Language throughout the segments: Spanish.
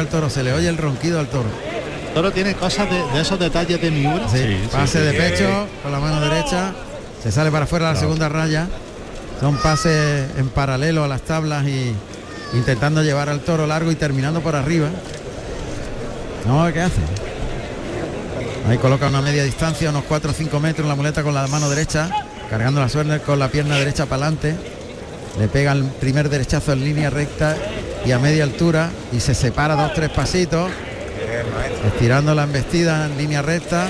al toro, se le oye el ronquido al toro. Toro tiene cosas de, de esos detalles de Miura. Sí, pase de pecho con la mano derecha, se sale para afuera la segunda raya. Son pases en paralelo a las tablas y intentando llevar al toro largo y terminando por arriba. No, ¿qué hace? Ahí coloca una media distancia, unos 4 o 5 metros la muleta con la mano derecha, cargando la suerte con la pierna derecha para adelante. Le pega el primer derechazo en línea recta y a media altura y se separa dos, tres pasitos, estirando la embestida en línea recta,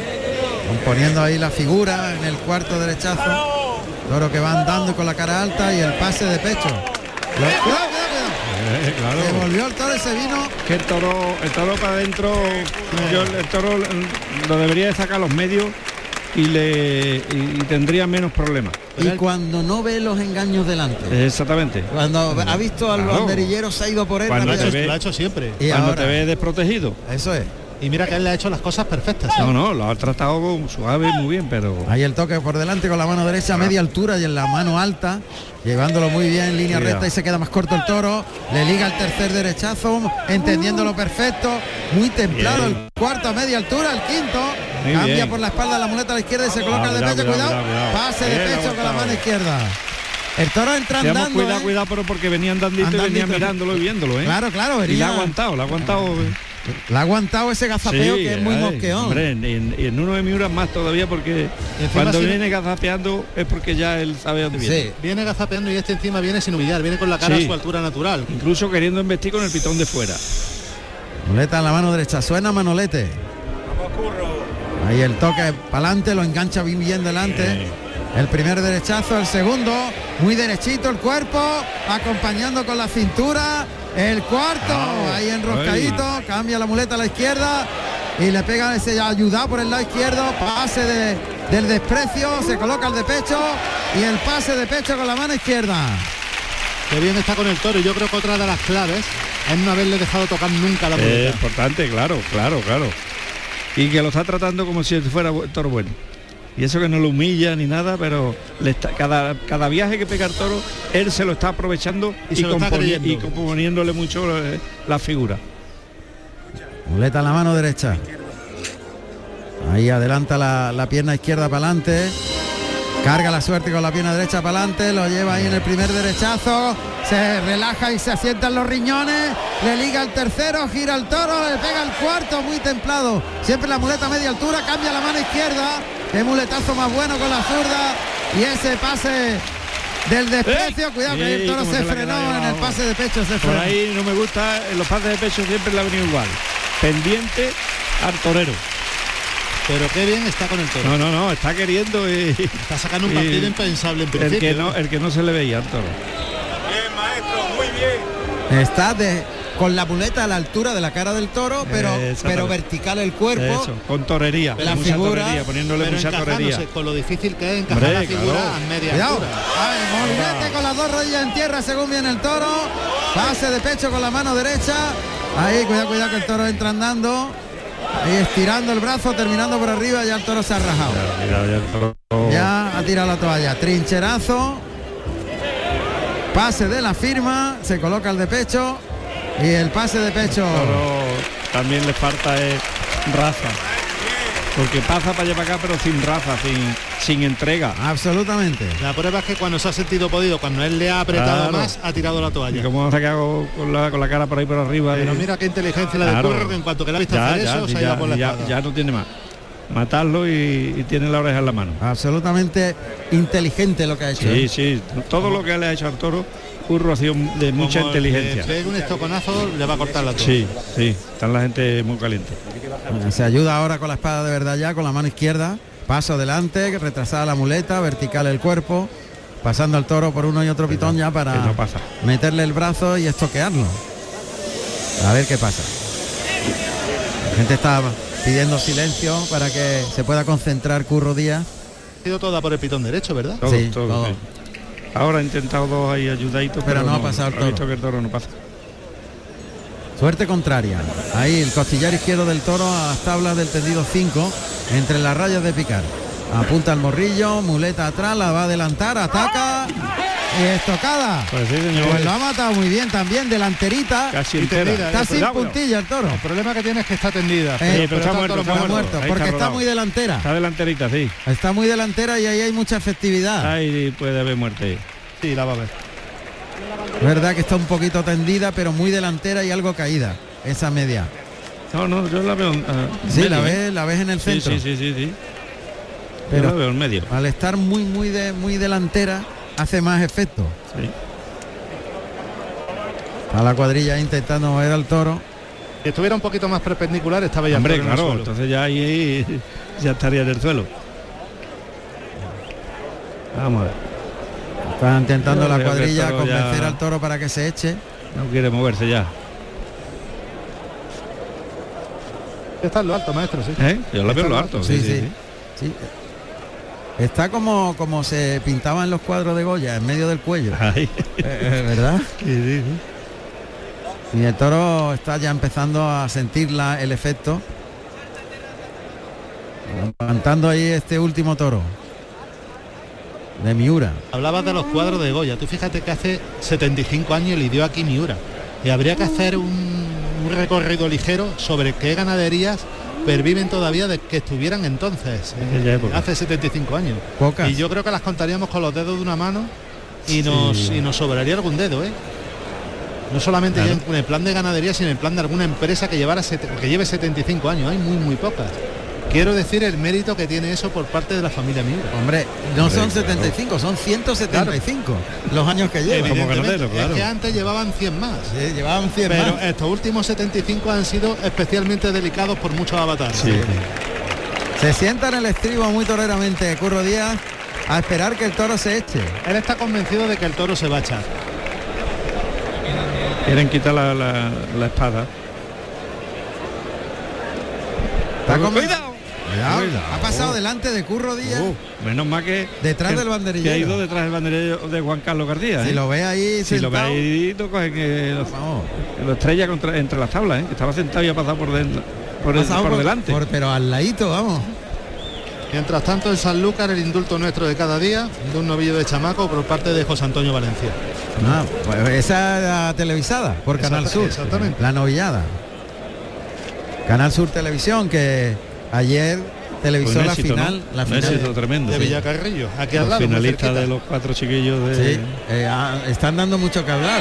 componiendo ahí la figura en el cuarto derechazo. Toro que va andando con la cara alta y el pase de pecho. Lo- cuidado, cuidado, cuidado. Eh, claro. Se volvió el toro y se vino. Que el toro, el toro para adentro, yo el toro lo debería de sacar a los medios y le y, y tendría menos problemas. Y cuando no ve los engaños delante. Exactamente. Cuando ha visto al Claro. banderillero se ha ido por él. Cuando te ve- Lo ha hecho siempre. Y Cuando ahora- te ves desprotegido. Eso es. Y mira que él le ha hecho las cosas perfectas. No, no, lo ha tratado suave muy bien, pero. Ahí el toque por delante con la mano derecha a media altura y en la mano alta, llevándolo muy bien en línea recta y se queda más corto el toro. Le liga el tercer derechazo, entendiéndolo perfecto, muy templado Bien. el cuarto a media altura, el quinto. Muy cambia bien. por la espalda la muleta a la izquierda y se coloca el de cuidado, pecho, cuidado, cuidado. cuidado, cuidado. Pase de pecho con la mano izquierda. El toro entra andando. cuidado, ¿eh? cuidado, pero porque venía andandito, y venía mirándolo y viéndolo, ¿eh? Claro, claro, Y le venía- ha aguantado, le ha aguantado. eh. Le ha aguantado ese gazapeo Sí, que es muy ay, mosqueón. Hombre, en, en- en uno de Miura más todavía porque cuando si- viene gazapeando es porque ya él sabe dónde viene. Sí. Viene gazapeando y este encima viene sin humillar, viene con la cara Sí. a su altura natural. Incluso queriendo investir con el pitón de fuera. Muleta en la mano derecha, suena Manolete. Ahí el toque para adelante, lo engancha bien, bien delante. El primer derechazo, el segundo, muy derechito el cuerpo, acompañando con la cintura. El cuarto, ahí enroscadito, cambia la muleta a la izquierda y le pega ese ayuda por el lado izquierdo, pase de- del desprecio, se coloca el de pecho y el pase de pecho con la mano izquierda. Que bien está con el toro y yo creo que otra de las claves es no haberle dejado tocar nunca la Es muleta. importante, claro, claro, claro. Y que lo está tratando como si fuera toro bueno. Y eso que no lo humilla ni nada, pero le está, cada, cada viaje que pega el toro, él se lo está aprovechando Y y, componi- y componiéndole mucho eh, la figura. Muleta en la mano derecha. Ahí adelanta la, la pierna izquierda para adelante. Carga la suerte con la pierna derecha para adelante. Lo lleva ahí en el primer derechazo. Se relaja y se asientan los riñones. Le liga el tercero, gira el toro, le pega el cuarto, muy templado. Siempre la muleta a media altura, cambia la mano izquierda. Qué muletazo más bueno con la zurda. Y ese pase del desprecio. Cuidado que el toro se se la frenó en el pase de pecho. Se Por frenó. ahí no me gusta, en los pases de pecho siempre le ha venido igual. Pendiente al torero. Pero qué bien está con el toro. No, no, no, está queriendo y Está sacando un partido impensable en el principio. que no, el que no se le veía al toro. Está de, con la muleta a la altura de la cara del toro, pero, pero vertical el cuerpo. Eso, con torería, La mucha figura, torería, poniéndole pero mucha torería. con lo difícil que es encajar Hombre, la figura claro. a media Cuidado. altura. Con las dos rodillas en tierra según viene el toro. Pase de pecho con la mano derecha. Ahí, cuidado, cuidado que el toro entra andando. Ahí estirando el brazo, terminando por arriba, ya el toro se ha rajado. Ya el toro- Ya ha tirado la toalla. Trincherazo. Pase de la firma. Se coloca el de pecho. Y el pase de pecho. también le falta es raza. Porque pasa para allá para acá, pero sin raza, sin, sin entrega. Absolutamente. La prueba es que cuando se ha sentido podido, cuando él le ha apretado Claro. más, ha tirado la Y toalla. como se ha quedado con la, con la cara por ahí por arriba. Pero y- mira qué inteligencia la de Claro. Curro, que en cuanto que la ha visto ya, hacer ya, eso, se ha ya, ido por la ya- ya no tiene más. Matarlo y, y tiene la oreja en la mano. Absolutamente inteligente lo que ha hecho. Sí, ¿eh? sí. Todo lo que le ha hecho al toro, Curro ha sido de mucha Como inteligencia. le pegue un estoconazo, le va a cortar la. Sí, sí. Están la gente muy caliente. Se ayuda ahora con la espada de verdad ya, con la mano izquierda. Paso adelante, retrasada la muleta, vertical el cuerpo. Pasando al toro por uno y otro pitón ya para Que no pasa. meterle el brazo y estoquearlo. A ver qué pasa. La gente está pidiendo silencio para que se pueda concentrar Curro Díaz. Ha sido toda por el pitón derecho, ¿verdad? Todo, Sí, todo, todo. sí. Ahora ha intentado dos ahí ayudaditos, Pero no ha pasado el ha toro. visto que el toro no pasa. Suerte contraria. Ahí el costillar izquierdo del toro a las tablas del tendido 5, entre las rayas de picar. Apunta el morrillo, muleta atrás, la va a adelantar, ataca. Y estocada. Pues sí, señor. Pues lo ha matado muy bien también, delanterita. Casi entera. tendida, Está eh, sin puntilla el toro. El problema que tiene es que está tendida. Eh, pero está está muerto, todo está Está muerto. muerto, Ahí porque está muy delantera. Está delanterita, sí. Está muy delantera y ahí hay mucha efectividad. Ahí puede haber muerte. Sí, la va a ver. Verdad que está un poquito tendida, pero muy delantera y algo caída. Esa media. No, no, yo la veo. ah, Sí, medio, la ¿eh? ves, la ves en el Sí, centro. sí, sí, sí, sí. Pero- Yo la veo en medio. Al estar muy, muy de, muy delantera, hace más efecto. Sí. A la cuadrilla intentando mover al toro. Si estuviera un poquito más perpendicular, estaba ya Hombre, en el claro, suelo. entonces ya ahí ya estaría en el suelo. Vamos a ver. Está intentando la cuadrilla convencer ya- al toro para que se eche. No quiere moverse ya. Está en lo alto, maestro, sí. ¿Eh? Yo la veo en lo alto. Sí, Sí, sí. sí, sí. Está como, como se pintaba en los cuadros de Goya, en medio del cuello. Eh, eh, ¿Verdad? Sí, sí, sí. Y el toro está ya empezando a sentir la- el efecto. Aguantando ahí este último toro. De Miura. Hablabas de los cuadros de Goya. Tú fíjate que hace 75 años le dio aquí Miura. Y habría que hacer un, un recorrido ligero sobre qué ganaderías perviven todavía de que estuvieran entonces, eh, hace 75 años. Pocas. Y yo creo que las contaríamos con los dedos de una mano y nos, Sí. y nos sobraría algún dedo, ¿eh? No solamente Claro. ya en el plan de ganadería, sino en el plan de alguna empresa que llevara que lleve 75 años. Hay muy muy pocas. Quiero decir el mérito que tiene eso por parte de la familia Miura. Hombre, no son Hombre, claro. 75, son 175 los años que llevan. Como ganadero, claro. Es que antes llevaban 100 más. Sí, llevaban 100 Pero más. estos últimos 75 han sido especialmente delicados por muchos avatares. Sí. Se sienta en el estribo muy toreramente Curro Díaz a esperar que el toro se eche. Él está convencido de que el toro se va a echar. Quieren quitar la, la- la espada. Está con- Cuidado. Cuidado, Cuidado. Ha pasado delante de Curro Díaz. Uh, menos mal que Detrás que- del banderillero. Que ha ido detrás del banderillero de Juan Carlos García. si ¿eh? lo ve ahí si lo sentado, veis, lo que lo, lo estrella contra, entre las tablas, ¿eh? que estaba sentado y ha pasado por, del- por, el- por delante. por- pero al ladito, vamos. Mientras tanto, en Sanlúcar, el indulto nuestro de cada día, de un novillo de chamaco por parte de José Antonio Valencia. Ah, pues esa televisada por Canal Sur. exactamente. La novillada. Canal Sur Televisión que ayer televisó la final, ¿no? la final. éxito tremendo. De. Villacarrillo, aquí al lado. cerquita. de los cuatro chiquillos de... Sí, eh, ah, están dando mucho que hablar.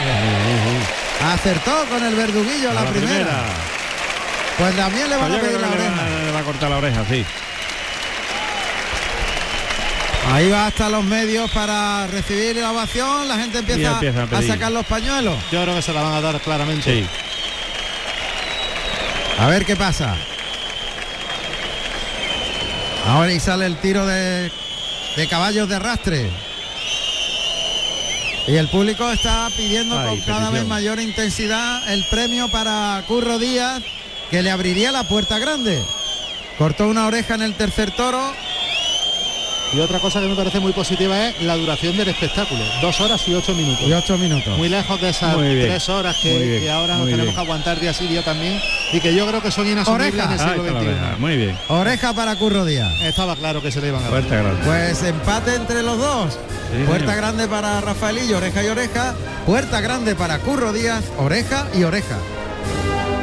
Acertó con el verduguillo A la, primera. Pues también le van a pedir la oreja. va- le va a cortar la oreja, sí. Ahí va hasta los medios para recibir la ovación. La gente empieza, empieza a a, sacar los pañuelos. Yo creo que se la van a dar claramente. Sí. A ver qué pasa. Ahora y sale el tiro de, de caballos de arrastre. Y el público está pidiendo Ay, con cada vez mayor intensidad el premio para Curro Díaz, que le abriría la puerta grande. Cortó una oreja en el tercer toro. Y otra cosa que me parece muy positiva es la duración del espectáculo. Dos horas y ocho minutos. Y ocho minutos. Muy lejos de esas tres horas que, ahora nos tenemos bien. que aguantar día sí día también y que yo creo que son inasumibles Oreja. en el siglo XXI. oreja. Muy bien. Oreja para Curro Díaz. Estaba claro que se le iban a dar. Fuerte grande. Pues empate entre los dos. Sí, Puerta señor. grande para Rafaelillo, oreja y oreja. Puerta grande para Curro Díaz, oreja y oreja.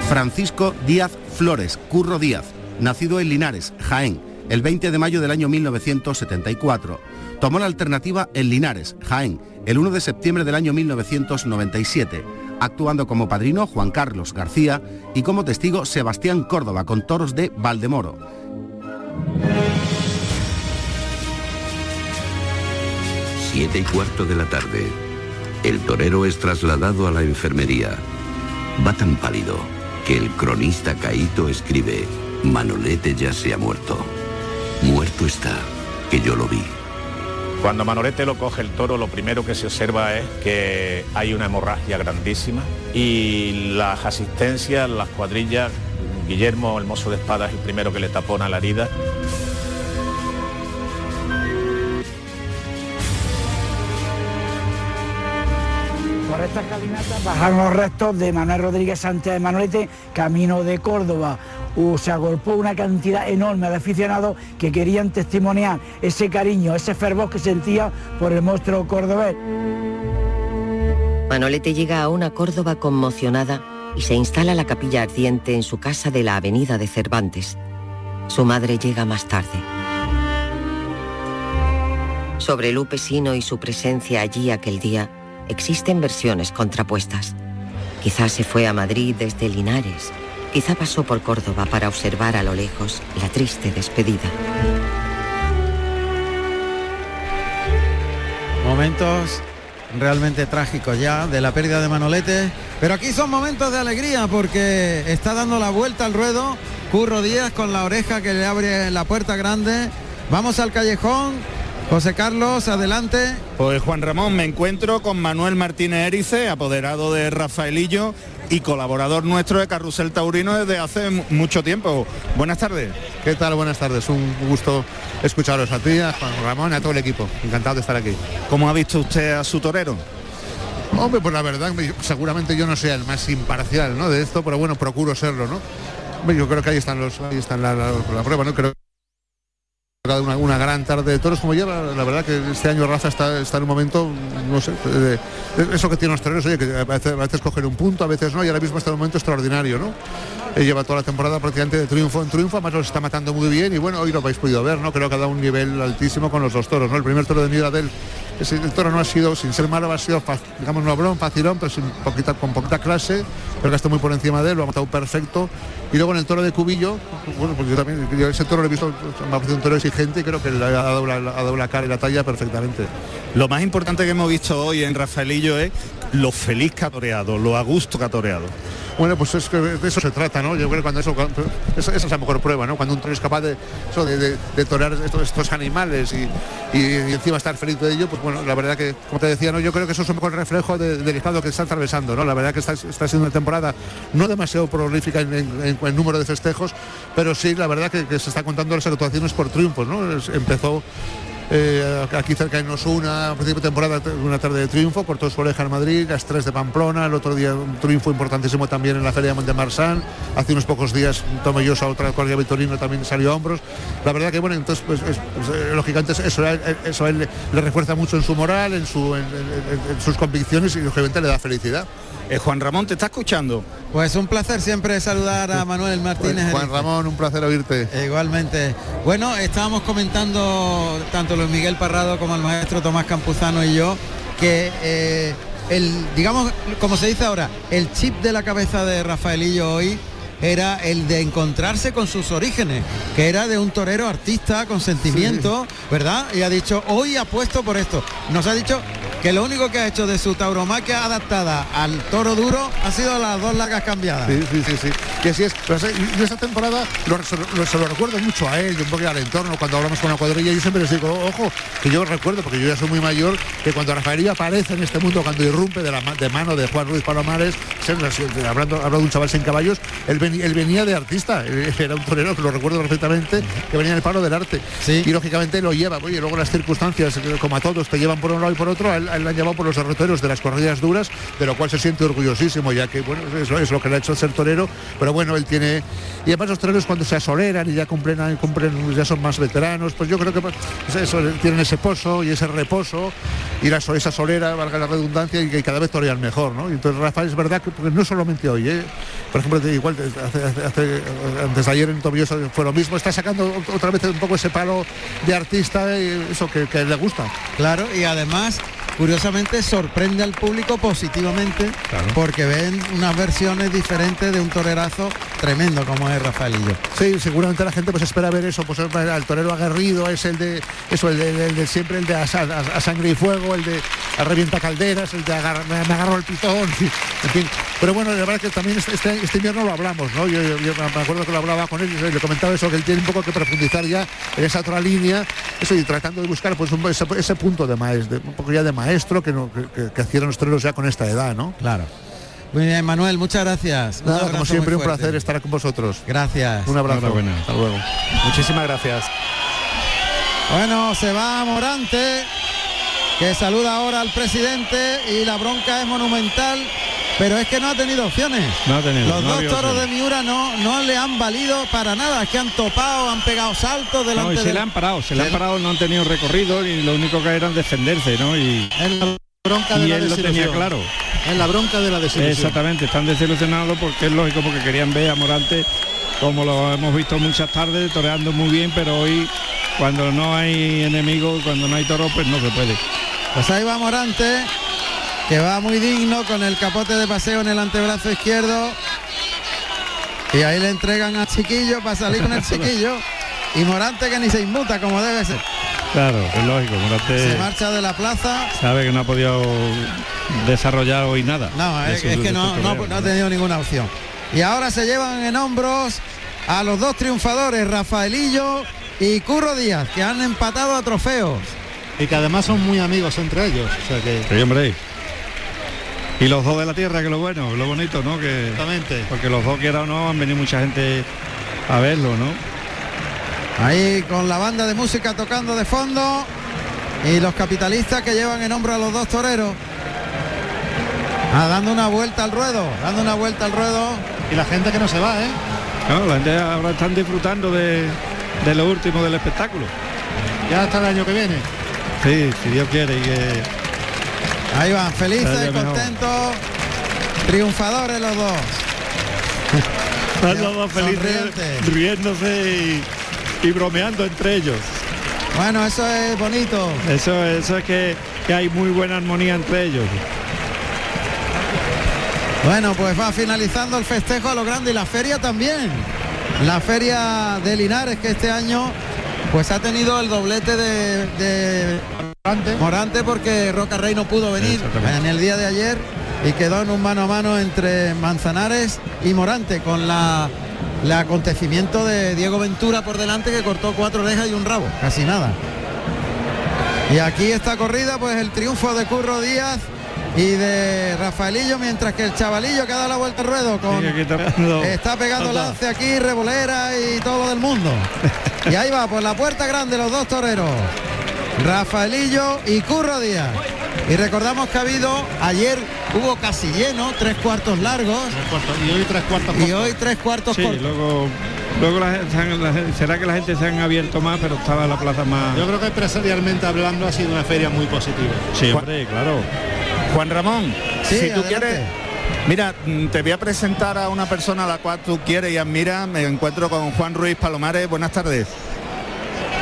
Francisco Díaz Flores, Curro Díaz, nacido en Linares, Jaén, el 20 de mayo del año 1974. Tomó la alternativa en Linares, Jaén, el 1 de septiembre del año 1997, actuando como padrino Juan Carlos García y como testigo Sebastián Córdoba con toros de Valdemoro. Siete y cuarto de la tarde. El torero es trasladado a la enfermería. Va tan pálido que el cronista Caíto escribe, Manolete ya se ha muerto. Muerto está, que yo lo vi. Cuando Manolete lo coge el toro, lo primero que se observa es que hay una hemorragia grandísima y las asistencias, las cuadrillas, Guillermo, el mozo de espadas, es el primero que le tapona la herida. Por esta escalinata bajaron los restos de Manuel Rodríguez Sánchez de Manolete, camino de Córdoba. Se agolpó una cantidad enorme de aficionados que querían testimoniar ese cariño, ese fervor que sentía por el monstruo cordobés. Manolete llega a una Córdoba conmocionada y se instala la capilla ardiente en su casa de la avenida de Cervantes. Su madre llega más tarde. Sobre Lupe Sino y su presencia allí aquel día existen versiones contrapuestas. Quizás se fue a Madrid desde Linares, quizá pasó por Córdoba para observar a lo lejos la triste despedida. Momentos realmente trágicos ya de la pérdida de Manolete, pero aquí son momentos de alegría porque está dando la vuelta al ruedo Curro Díaz con la oreja que le abre la puerta grande. Vamos al callejón. José Carlos, adelante. Pues Juan Ramón, me encuentro con Manuel Martínez Erice, apoderado de Rafaelillo y colaborador nuestro de Carrusel Taurino desde hace mucho tiempo. Buenas tardes. ¿Qué tal? Buenas tardes. Un gusto escucharos a ti, a Juan Ramón y a todo el equipo. Encantado de estar aquí. ¿Cómo ha visto usted a su torero? Hombre, pues la verdad, seguramente yo no sea el más imparcial ¿no? de esto, pero bueno, procuro serlo, ¿no? Yo creo que ahí están los, ahí están la, la prueba, ¿no? Creo una, gran tarde de toros como lleva. La verdad que este año Raza está, está en un momento, no sé, eso que tienen los toreros, oye, que a veces, coger un punto, a veces no, y ahora mismo está en un momento extraordinario, ¿no? Él lleva toda la temporada prácticamente de triunfo en triunfo, además los está matando muy bien y bueno, hoy lo habéis podido ver, ¿no? Creo que ha dado un nivel altísimo con los dos toros, ¿no? El primer toro de Miradel, ese, el toro no ha sido, sin ser malo, ha sido, digamos, no brón, facilón, pero sin poquita, con poquita clase, pero que está muy por encima de él, lo ha matado perfecto. Y luego en el toro de Cubillo, bueno, pues yo también, yo ese toro lo he visto, me ha parecido un toro exigente y creo que le ha dado, ha dado la cara y la talla perfectamente. Lo más importante que hemos visto hoy en Rafaelillo es lo feliz que ha toreado, lo a gusto que ha toreado. Bueno, pues es que de eso se trata, ¿no? Yo creo que cuando eso, esa, esa es la mejor prueba, ¿no? Cuando un toro es capaz de, eso, de, de, de estos, estos animales y, y, encima estar feliz de ello, pues bueno, la verdad que, como te decía, ¿no? Yo creo que eso es un el reflejo de, del estado que está atravesando, ¿no? La verdad que está, está siendo una temporada no demasiado prolífica en, en, número de festejos, pero sí, la verdad que, se está contando las actuaciones por triunfos, ¿no? Empezó eh, aquí cerca en Osuna, a principio de temporada, una tarde de triunfo, cortó su oreja en Madrid, las de Pamplona, el otro día un triunfo importantísimo también en la Feria de Marsan, hace unos pocos días Tomellosa, otra corrida Vitorino también salió a hombros. La verdad que bueno, entonces pues, es, pues, lógicamente eso, eso a él le, refuerza mucho en su moral, en, su, en sus convicciones y lógicamente le da felicidad. Eh, Juan Ramón, ¿te está escuchando? Pues un placer siempre saludar a Manuel Martínez. Pues Juan Ramón, un placer oírte. Igualmente. Bueno, estábamos comentando tanto Luis Miguel Parrado como el maestro Tomás Campuzano y yo que eh, el, digamos, como se dice ahora, el chip de la cabeza de Rafaelillo hoy era el de encontrarse con sus orígenes, que era de un torero artista con sentimiento, sí. ¿verdad? Y ha dicho, hoy apuesto por esto. Nos ha dicho que lo único que ha hecho de su tauromaquia adaptada al toro duro ha sido las dos largas cambiadas. Sí, sí, sí, sí. Que así es. Yo esta temporada lo, lo, se lo recuerdo mucho a él y un poco al entorno cuando hablamos con la cuadrilla. Yo siempre les digo, ojo, que yo recuerdo, porque yo ya soy muy mayor, que cuando Rafaelillo aparece en este mundo, cuando irrumpe de, la, de mano de Juan Ruiz Palomares, hablando, hablando de un chaval sin caballos, él, ven, él venía de artista, era un torero que lo recuerdo perfectamente, que venía del palo del arte. Sí. Y lógicamente lo lleva, oye, luego las circunstancias, como a todos, te llevan por un lado y por otro, él, él han llevado por los derroteros de las corridas duras, de lo cual se siente orgullosísimo, ya que bueno, es lo que le ha hecho ser torero, pero bueno, él tiene. Y además los toreros cuando se asoleran y ya cumplen, cumplen ya son más veteranos, pues yo creo que pues, eso, tienen ese pozo y ese reposo y la, esa solera, valga la redundancia, y que cada vez torean mejor, ¿no? Y entonces Rafael es verdad que porque no solamente hoy, ¿eh? por ejemplo, igual hace, hace, antes ayer en Tobillosa fue lo mismo, está sacando otra vez un poco ese palo de artista eso que le gusta. Claro, y además curiosamente sorprende al público positivamente claro. porque ven unas versiones diferentes de un torerazo tremendo como es Rafaelillo. Sí, seguramente la gente pues espera ver eso, pues el torero aguerrido es el de eso, el de, el de siempre el de a, a, a, sangre y fuego, el de a revienta calderas, el de agar, me, me, agarro el pitón, en fin. Pero bueno, la verdad que también este, este invierno lo hablamos, ¿no? Yo, yo, yo, me acuerdo que lo hablaba con él y le comentaba eso, que él tiene un poco que profundizar ya en esa otra línea, eso y tratando de buscar pues un, ese, ese, punto de maestro, un poco ya de maestro que, no, que, los toreros ya con esta edad, ¿no? Claro. Muy bien, Manuel, muchas gracias. Nada, como siempre, un placer estar con vosotros. Gracias. Un abrazo. Buena. Hasta luego. Muchísimas gracias. Bueno, se va Morante, que saluda ahora al presidente y la bronca es monumental. Pero es que no ha tenido opciones. No ha tenido. Los no dos toros opciones. de Miura no, no le han valido para nada. Es que han topado, han pegado saltos delante no, y se le han parado, se le han parado, no han tenido recorrido y lo único que eran defenderse, ¿no? Y en bronca de y la él lo tenía claro. En la bronca de la desilusión. Exactamente, están desilusionados porque es lógico, porque querían ver a Morante, como lo hemos visto muchas tardes, toreando muy bien, pero hoy cuando no hay enemigos, cuando no hay toro, pues no se puede. Pues ahí va Morante, que va muy digno con el capote de paseo en el antebrazo izquierdo. Y ahí le entregan a Chiquillo para salir con el Chiquillo. Y Morante que ni se inmuta como debe ser. Claro, es lógico, Morante Se marcha de la plaza. sabe que no ha podido desarrollar hoy nada. No, es, su- es de que no, no, ha tenido ninguna opción. Y ahora se llevan en hombros a los dos triunfadores, Rafaelillo y Curro Díaz, que han empatado a trofeos. Y que además son muy amigos entre ellos. O sea que. Sí, hombre. Y los dos de la tierra, que lo bueno, lo bonito, ¿no? Que, Exactamente. porque los dos, quiera o no, han venido mucha gente a verlo, ¿no? Ahí con la banda de música tocando de fondo y los capitalistas que llevan en hombro a los dos toreros. Ah, dando una vuelta al ruedo, dando una vuelta al ruedo. Y la gente que no se va, ¿eh? Claro, la gente ahora están disfrutando de, de lo último del espectáculo. Ya hasta el año que viene. Sí, si Dios quiere y que Ahí van, felices, contentos, triunfadores los dos. están los dos felices, riéndose y, y bromeando entre ellos. Bueno, eso es bonito. Eso, eso es que, que hay muy buena armonía entre ellos. Bueno, pues va finalizando el festejo a lo grande y la feria también. La feria de Linares que este año pues ha tenido el doblete de, de Morante porque Roca Rey no pudo venir en el día de ayer y quedó en un mano a mano entre Manzanares y Morante con la el acontecimiento de Diego Ventura por delante que cortó cuatro orejas y un rabo, casi nada. Y aquí esta corrida, pues el triunfo de Curro Díaz y de Rafaelillo, mientras que el chavalillo que ha dado la vuelta al ruedo con, Sí, está pegando- está pegando Anda. lance aquí, revolera y todo del mundo. Y ahí va, por la puerta grande los dos toreros. Rafaelillo y Curro Díaz. Y recordamos que ha habido, ayer hubo casi lleno, tres cuartos largos. Y hoy tres cuartos Y hoy tres cuartos Sí, cortos. luego, luego la la será que la gente se han abierto más, pero estaba la plaza más. Yo creo que empresarialmente hablando ha sido una feria muy positiva. Sí, hombre, claro. Juan Ramón, Sí, si tú adelante. quieres, mira, mm, te voy a presentar a una persona a la cual tú quieres y admiras. Me encuentro con Juan Ruiz Palomares. Buenas tardes.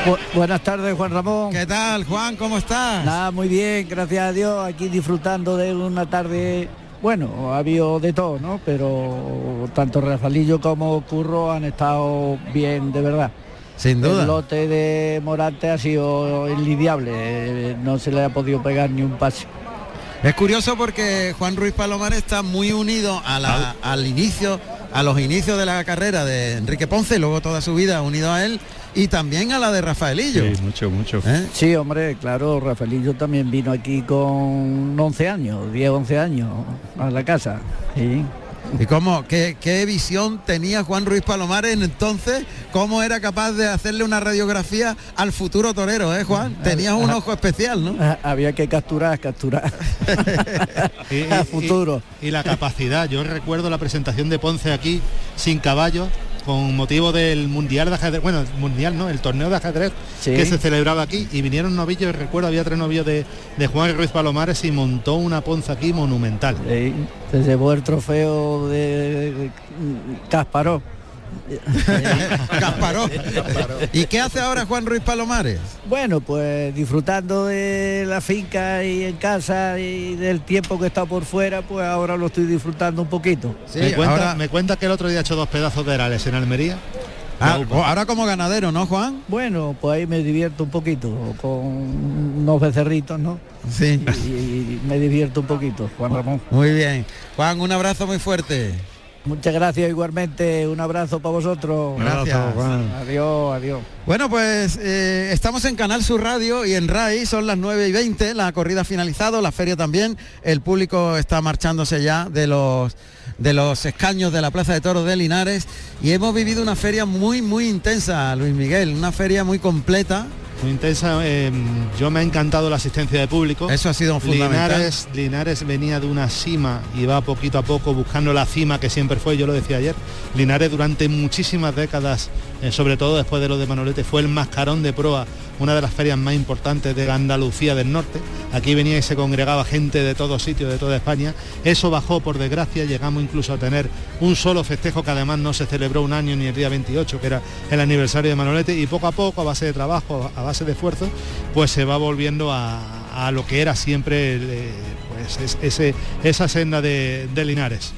Bu- buenas tardes, Juan Ramón. ¿Qué tal, Juan? ¿Cómo estás? Nada, muy bien, gracias a Dios, aquí disfrutando de una tarde, bueno, ha habido de todo, ¿no? Pero tanto Rafaelillo como Curro han estado bien, de verdad. Sin duda. El lote de Morante ha sido inlidiable, eh, no se le ha podido pegar ni un pase. Es curioso porque Juan Ruiz Palomares está muy unido a la- al inicio, a los inicios de la carrera de Enrique Ponce luego toda su vida unido a él y también a la de Rafaelillo. Sí, mucho, mucho. ¿Eh? Sí, hombre, claro, Rafaelillo también vino aquí con 11 años, 10, 11 años a la casa. Sí. ¿Y cómo, qué, qué visión tenía Juan Ruiz Palomares en entonces? ¿Cómo era capaz de hacerle una radiografía al futuro torero, eh, Juan? Tenías un ojo especial, ¿no? Ah, Había que capturar, capturar. Y, a futuro. Y, y la capacidad. Yo recuerdo la presentación de Ponce aquí sin caballos con motivo del mundial de ajedrez, bueno, el mundial no, el torneo de ajedrez Sí. que se celebraba aquí y vinieron novillos, recuerdo había tres novillos de, de Juan Ruiz Palomares y montó una Ponce aquí monumental. Sí, se llevó el trofeo de, de Kasparov. Kasparov. ¿Y qué hace ahora Juan Ruiz Palomares? Bueno, pues disfrutando de la finca y en casa y del tiempo que he estado por fuera, pues ahora lo estoy disfrutando un poquito. Sí, me, cuenta, ahora, me cuenta que el otro día ha hecho dos pedazos de herales en Almería. ah, ahora como ganadero, ¿no, Juan? Bueno, pues ahí me divierto un poquito con unos becerritos, ¿no? Sí. Y, y me divierto un poquito, Juan Ramón. Muy bien. Juan, un abrazo muy fuerte. Muchas gracias igualmente, un abrazo para vosotros. Gracias. Juan. Adiós, adiós. Bueno, pues eh, estamos en Canal Sur Radio y en RAI, son las 9 y 20, la corrida ha finalizado, la feria también, el público está marchándose ya de los de los escaños de la Plaza de Toros de Linares y hemos vivido una feria muy muy intensa, Luis Miguel, una feria muy completa. Muy intensa, eh, yo me ha encantado la asistencia de público. Eso ha sido fundamental. Linares, Linares venía de una cima y va poquito a poco buscando la cima que siempre fue, yo lo decía ayer. Linares durante muchísimas décadas, eh, sobre todo después de lo de Manolete, fue el mascarón de proa una de las ferias más importantes de Andalucía del Norte. Aquí venía y se congregaba gente de todos sitios, de toda España. Eso bajó por desgracia, llegamos incluso a tener un solo festejo que además no se celebró un año ni el día 28, que era el aniversario de Manolete, y poco a poco, a base de trabajo, a base de esfuerzo, pues se va volviendo a, lo que era siempre eh, pues, ese, esa senda de Linares.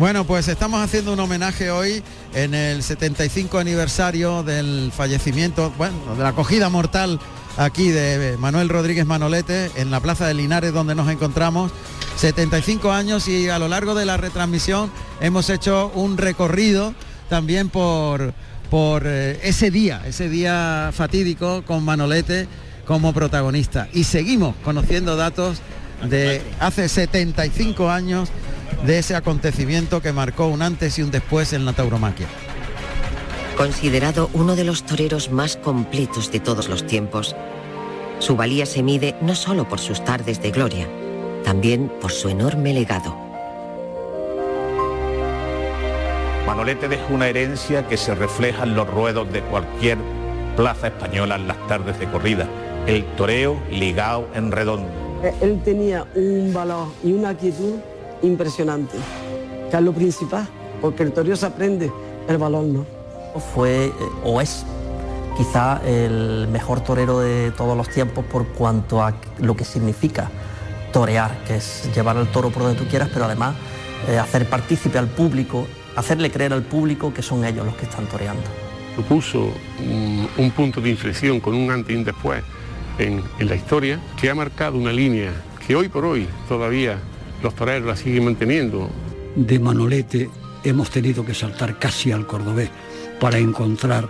Bueno, pues estamos haciendo un homenaje hoy en el 75 aniversario del fallecimiento, bueno, de la acogida mortal aquí de Manuel Rodríguez Manolete en la Plaza de Linares donde nos encontramos. 75 años y a lo largo de la retransmisión hemos hecho un recorrido también por, por eh, ese día, ese día fatídico con Manolete como protagonista. Y seguimos conociendo datos de hace 75 años de ese acontecimiento que marcó un antes y un después en la tauromaquia. Considerado uno de los toreros más completos de todos los tiempos, su valía se mide no solo por sus tardes de gloria, también por su enorme legado. Manolete dejó una herencia que se refleja en los ruedos de cualquier plaza española en las tardes de corrida, el toreo ligado en redondo. Él tenía un valor y una quietud impresionante, que es lo principal, porque el toreo se aprende, el valor no. Fue eh, o es quizá el mejor torero de todos los tiempos por cuanto a lo que significa torear, que es llevar al toro por donde tú quieras, pero además eh, hacer partícipe al público, hacerle creer al público que son ellos los que están toreando. Supuso un, punto de inflexión con un antes y un después en, en la historia que ha marcado una línea que hoy por hoy todavía los toreros la siguen manteniendo. De Manolete hemos tenido que saltar casi al cordobés para encontrar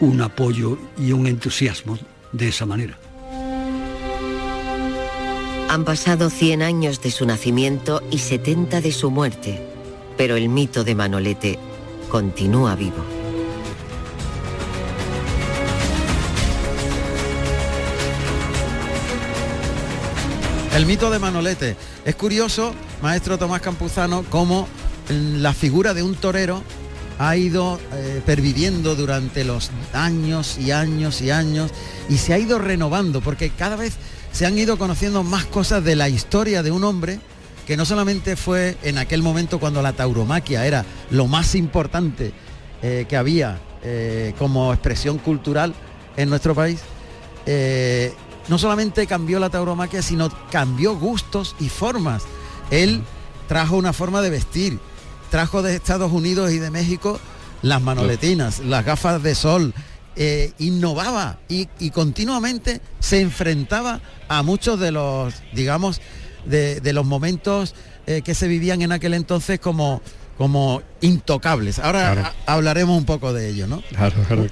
un apoyo y un entusiasmo de esa manera. Han pasado 100 años de su nacimiento y 70 de su muerte, pero el mito de Manolete continúa vivo. El mito de Manolete. Es curioso, maestro Tomás Campuzano, cómo la figura de un torero ha ido eh, perviviendo durante los años y años y años y se ha ido renovando porque cada vez se han ido conociendo más cosas de la historia de un hombre que no solamente fue en aquel momento cuando la tauromaquia era lo más importante eh, que había eh, como expresión cultural en nuestro país, no solamente cambió la tauromaquia, sino cambió gustos y formas. Él trajo una forma de vestir, trajo de Estados Unidos y de México las manoletinas, las gafas de sol, eh, innovaba y, continuamente se enfrentaba a muchos de los, digamos, de, los momentos eh, que se vivían en aquel entonces como, como intocables. Ahora hablaremos un poco de ello, ¿no?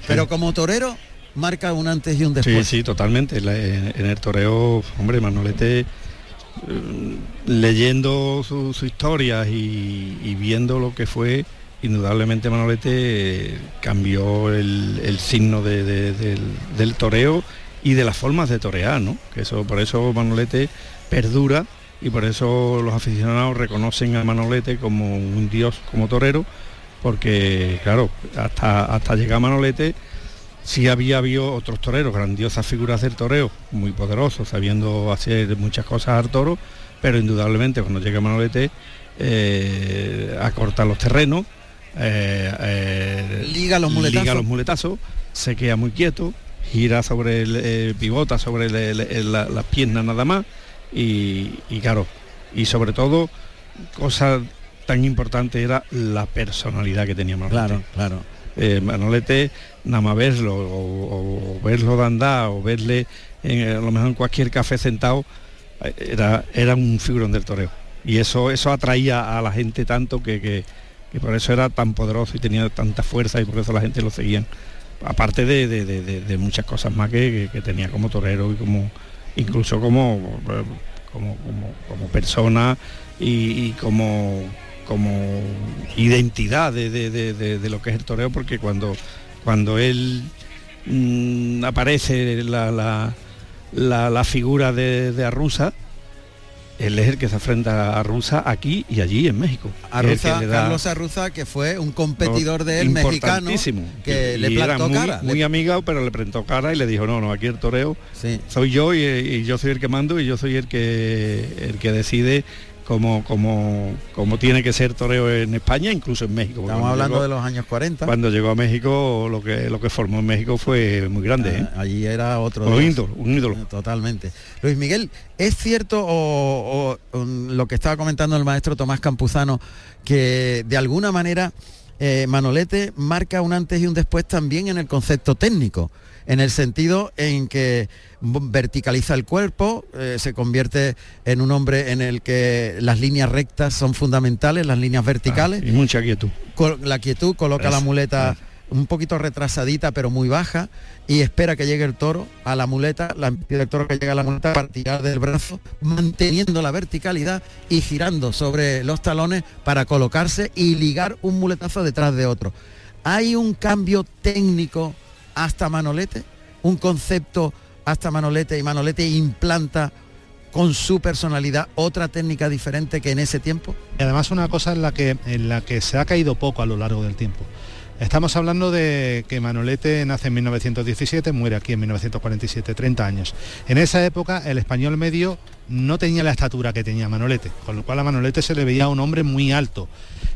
Pero como torero marca un antes y un después. Sí, sí, totalmente. en el toreo, hombre, Manolete, eh, leyendo sus su historias y, viendo lo que fue, indudablemente Manolete eh, cambió el, signo del, toreo y de las formas de torear, ¿no? Que eso, por eso Manolete perdura y por eso los aficionados reconocen a Manolete como un dios, como torero, porque claro, hasta, hasta llegar a Manolete Sí había habido otros toreros, grandiosas figuras del toreo, muy poderosos, sabiendo hacer muchas cosas al toro, pero indudablemente cuando llega Manolete eh, acorta los terrenos, eh, eh, liga, los muletazos. muletazos, se queda muy quieto, gira sobre el pivota sobre las piernas nada más y, y, claro, y sobre todo cosa tan importante era la personalidad que tenía Manolete. Claro, claro eh, Manolete, nada más verlo, o, verlo de andar, o verle en, a lo mejor en cualquier café sentado, era, era un figurón del toreo. Y eso, eso atraía a la gente tanto que, por eso era tan poderoso y tenía tanta fuerza y por eso la gente lo seguía. Aparte de, muchas cosas más que, tenía como torero y como incluso como, como, como, persona y como como identidad de, lo que es el toreo, porque cuando, cuando él mm, aparece la, la, figura de, Arrusa, él es el que se enfrenta a Rusa aquí y allí en México. Arruza, Carlos Arruza, que fue un competidor del mexicano que le plantó muy, cara. Muy amigado, pero le plantó cara y le dijo, no, no, aquí el toreo soy yo y, y, yo soy el que mando y yo soy el que el que decide como, como, como tiene que ser toreo en España, incluso en México. Estamos hablando de los años 40. Cuando llegó a México, lo que, lo que formó en México fue muy grande. ¿eh? Ah, allí era otro. Un ídolo, un ídolo. Totalmente. Luis Miguel, ¿es cierto o, lo que estaba comentando el maestro Tomás Campuzano, que de alguna manera eh, Manolete marca un antes y un después también en el concepto técnico? En el sentido en que verticaliza el cuerpo, eh, se convierte en un hombre en el que las líneas rectas son fundamentales, las líneas verticales. Ah, y mucha quietud. la quietud, coloca la muleta un poquito retrasadita pero muy baja y espera que llegue el toro a la muleta, la el toro que llegue a la muleta para tirar del brazo, manteniendo la verticalidad y girando sobre los talones para colocarse y ligar un muletazo detrás de otro. Hay un cambio técnico hasta Manolete, un concepto hasta Manolete y Manolete implanta con su personalidad otra técnica diferente que en ese tiempo. Y además una cosa en la que en la que se ha caído poco a lo largo del tiempo. Estamos hablando de que Manolete nace en 1917, muere aquí en 1947, 30 años. En esa época el español medio no tenía la estatura que tenía Manolete, con lo cual a Manolete se le veía un hombre muy alto.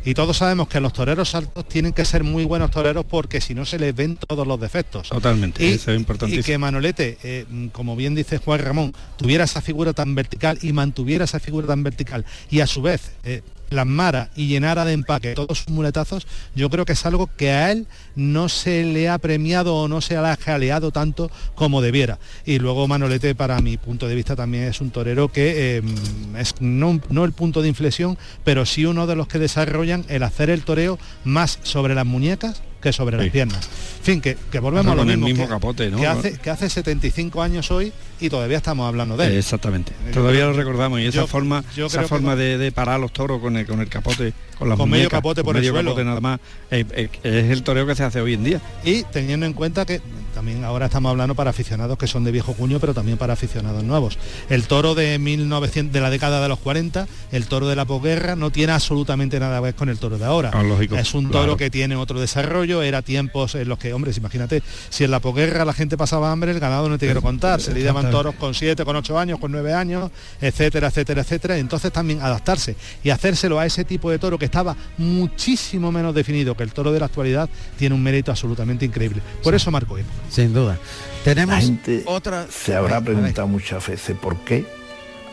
Y todos sabemos que los toreros altos tienen que ser muy buenos toreros porque si no se les ven todos los defectos. Totalmente, y, eso es importantísimo. Y que Manolete, eh, como bien dice Juan Ramón, tuviera esa figura tan vertical y mantuviera esa figura tan vertical y a su vez eh, plasmara y llenara de empaque todos sus muletazos, yo creo que es algo que a él no se le ha premiado o no se le ha jaleado tanto como debiera. Y luego Manolete, para mi punto de vista, también es un torero que em, es no, no, el punto de inflexión, pero sí uno de los que desarrollan el hacer el toreo más sobre las muñecas que sobre las piernas. En fin, que, volvemos a lo mismo, mismo que, capote, ¿no? que, hace, que hace 75 años hoy y todavía estamos hablando de él. Exactamente. Todavía lo recordamos y esa forma, esa forma de, parar los toros con el, con el capote, con con medio capote por el suelo. nada más, es el toreo que se hace hoy en día. Y teniendo en cuenta que también ahora estamos hablando para aficionados que son de viejo cuño, pero también para aficionados nuevos. El toro de 1900 de la década de los 40, el toro de la posguerra no tiene absolutamente nada que ver con el toro de ahora. Ah, lógico, es un toro que tiene otro desarrollo, era tiempos en los que, hombres, imagínate, si en la posguerra la gente pasaba hambre, el ganado no te quiero contar, se le llaman toros con 7, con 8 años, con 9 años, etcétera, etcétera, etcétera. Entonces también adaptarse y hacérselo a ese tipo de toro que estaba muchísimo menos definido que el toro de la actualidad tiene un mérito absolutamente increíble. Por eso marco época. Sin duda. Tenemos La gente otra. Se habrá preguntado muchas veces por qué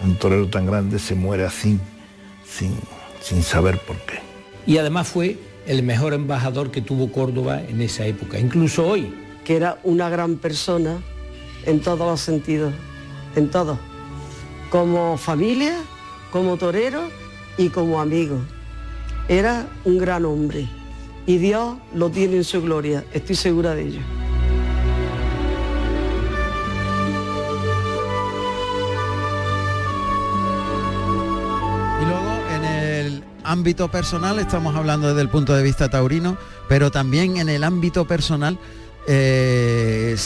un torero tan grande se muere así, sin, sin saber por qué. Y además fue el mejor embajador que tuvo Córdoba en esa época, incluso hoy. Que era una gran persona en todos los sentidos, en todo. Como familia, como torero y como amigo. Era un gran hombre y Dios lo tiene en su gloria, estoy segura de ello. Y luego en el ámbito personal, estamos hablando desde el punto de vista taurino, pero también en el ámbito personal, eh,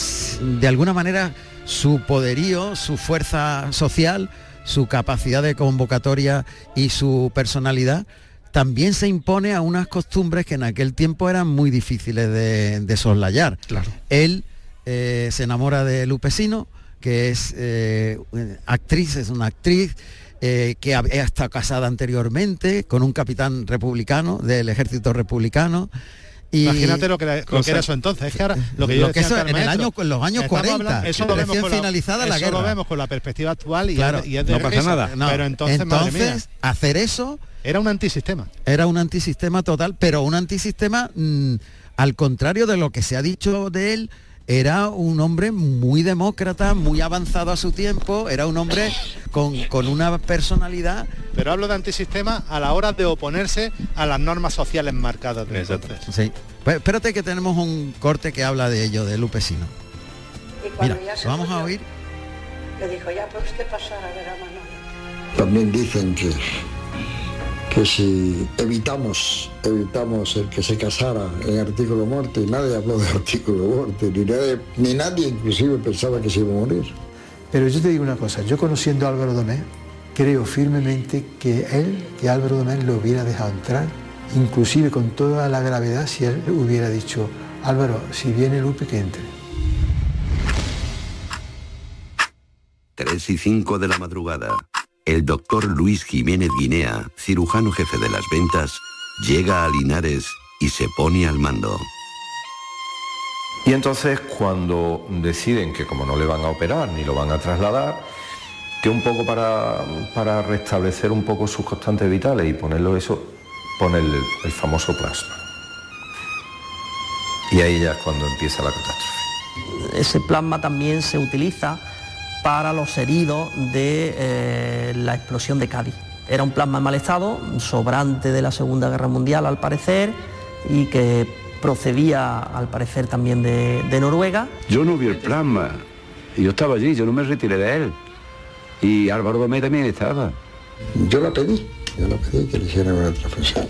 de alguna manera su poderío, su fuerza social, su capacidad de convocatoria y su personalidad también se impone a unas costumbres que en aquel tiempo eran muy difíciles de, soslayar. Claro. Él eh, se enamora de Lupesino, que es eh, actriz, es una actriz eh, que ha estado casada anteriormente con un capitán republicano del ejército republicano. Y Imagínate lo que, era, lo que era eso entonces. Es que ahora lo que, yo lo que eso en, el año, en los años 40, hablando, eso lo vemos con finalizada la, eso guerra. lo vemos con la perspectiva actual y, claro, es, y es de no pasa nada. No, Pero entonces, entonces madre mía, hacer eso era un antisistema. era un antisistema total, pero un antisistema mm, al contrario de lo que se ha dicho de él, era un hombre muy demócrata, muy avanzado a su tiempo, era un hombre con, con una personalidad. Pero hablo de antisistema a la hora de oponerse a las normas sociales marcadas de entonces. Sí. Pues espérate que tenemos un corte que habla de ello, de Lupesino. Y cuando Mira, ya se lo vamos a oír. Le dijo, ya puede usted pasar a ver a. También dicen que, que si evitamos, evitamos el que se casara en artículo muerte, y nadie habló de artículo muerte, ni nadie, ni nadie inclusive pensaba que se iba a morir. Pero yo te digo una cosa, yo conociendo a Álvaro Domé, creo firmemente que él, que Álvaro Domén lo hubiera dejado entrar, inclusive con toda la gravedad si él hubiera dicho, Álvaro, si viene Lupe, que entre. 3 y 5 de la madrugada. El doctor Luis Jiménez Guinea, cirujano jefe de las ventas, llega a Linares y se pone al mando. Y entonces cuando deciden que como no le van a operar ni lo van a trasladar, que un poco para, para restablecer un poco sus constantes vitales y ponerlo eso, pone el, el famoso plasma. Y ahí ya es cuando empieza la catástrofe. Ese plasma también se utiliza para los heridos de eh, la explosión de Cádiz. Era un plasma en mal estado, sobrante de la Segunda Guerra Mundial al parecer, y que procedía al parecer también de, de Noruega. Yo no vi el plasma, yo estaba allí, yo no me retiré de él. Y Álvaro Domé también estaba. Yo la pedí, yo la pedí que le hicieran una transfusión,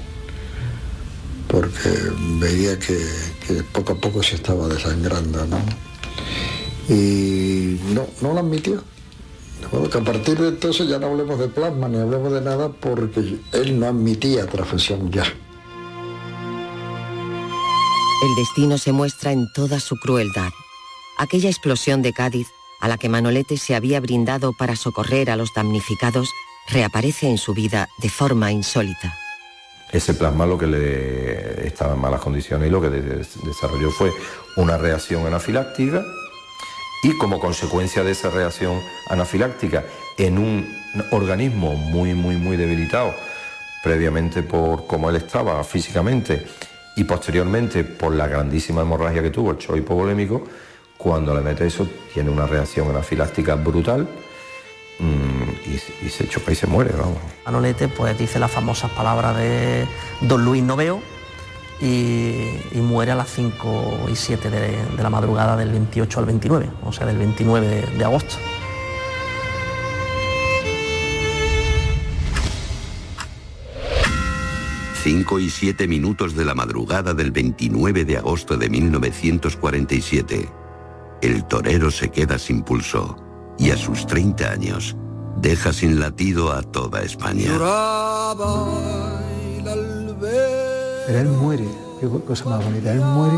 porque veía que, que poco a poco se estaba desangrando, ¿no? Y no, no lo admitió. De modo que a partir de entonces ya no hablemos de plasma ni hablemos de nada porque él no admitía transfusión ya. El destino se muestra en toda su crueldad. Aquella explosión de Cádiz, a la que Manolete se había brindado para socorrer a los damnificados, reaparece en su vida de forma insólita. Ese plasma lo que le estaba en malas condiciones y lo que de- desarrolló fue una reacción anafiláctica y como consecuencia de esa reacción anafiláctica en un organismo muy, muy, muy debilitado, previamente por cómo él estaba físicamente y posteriormente por la grandísima hemorragia que tuvo, el shock hipovolémico, cuando le mete eso tiene una reacción anafiláctica brutal mm, y, se- choca y se muere, vamos. Manolete pues dice las famosas palabras de don Luis Noveo y, y muere a las 5 y 7 de, de la madrugada del 28 al 29, o sea, del 29 de, de agosto. Cinco y siete minutos de la madrugada del 29 de agosto de 1947. El torero se queda sin pulso y a sus 30 años deja sin latido a toda España. Pero él muere, qué cosa más bonita, él muere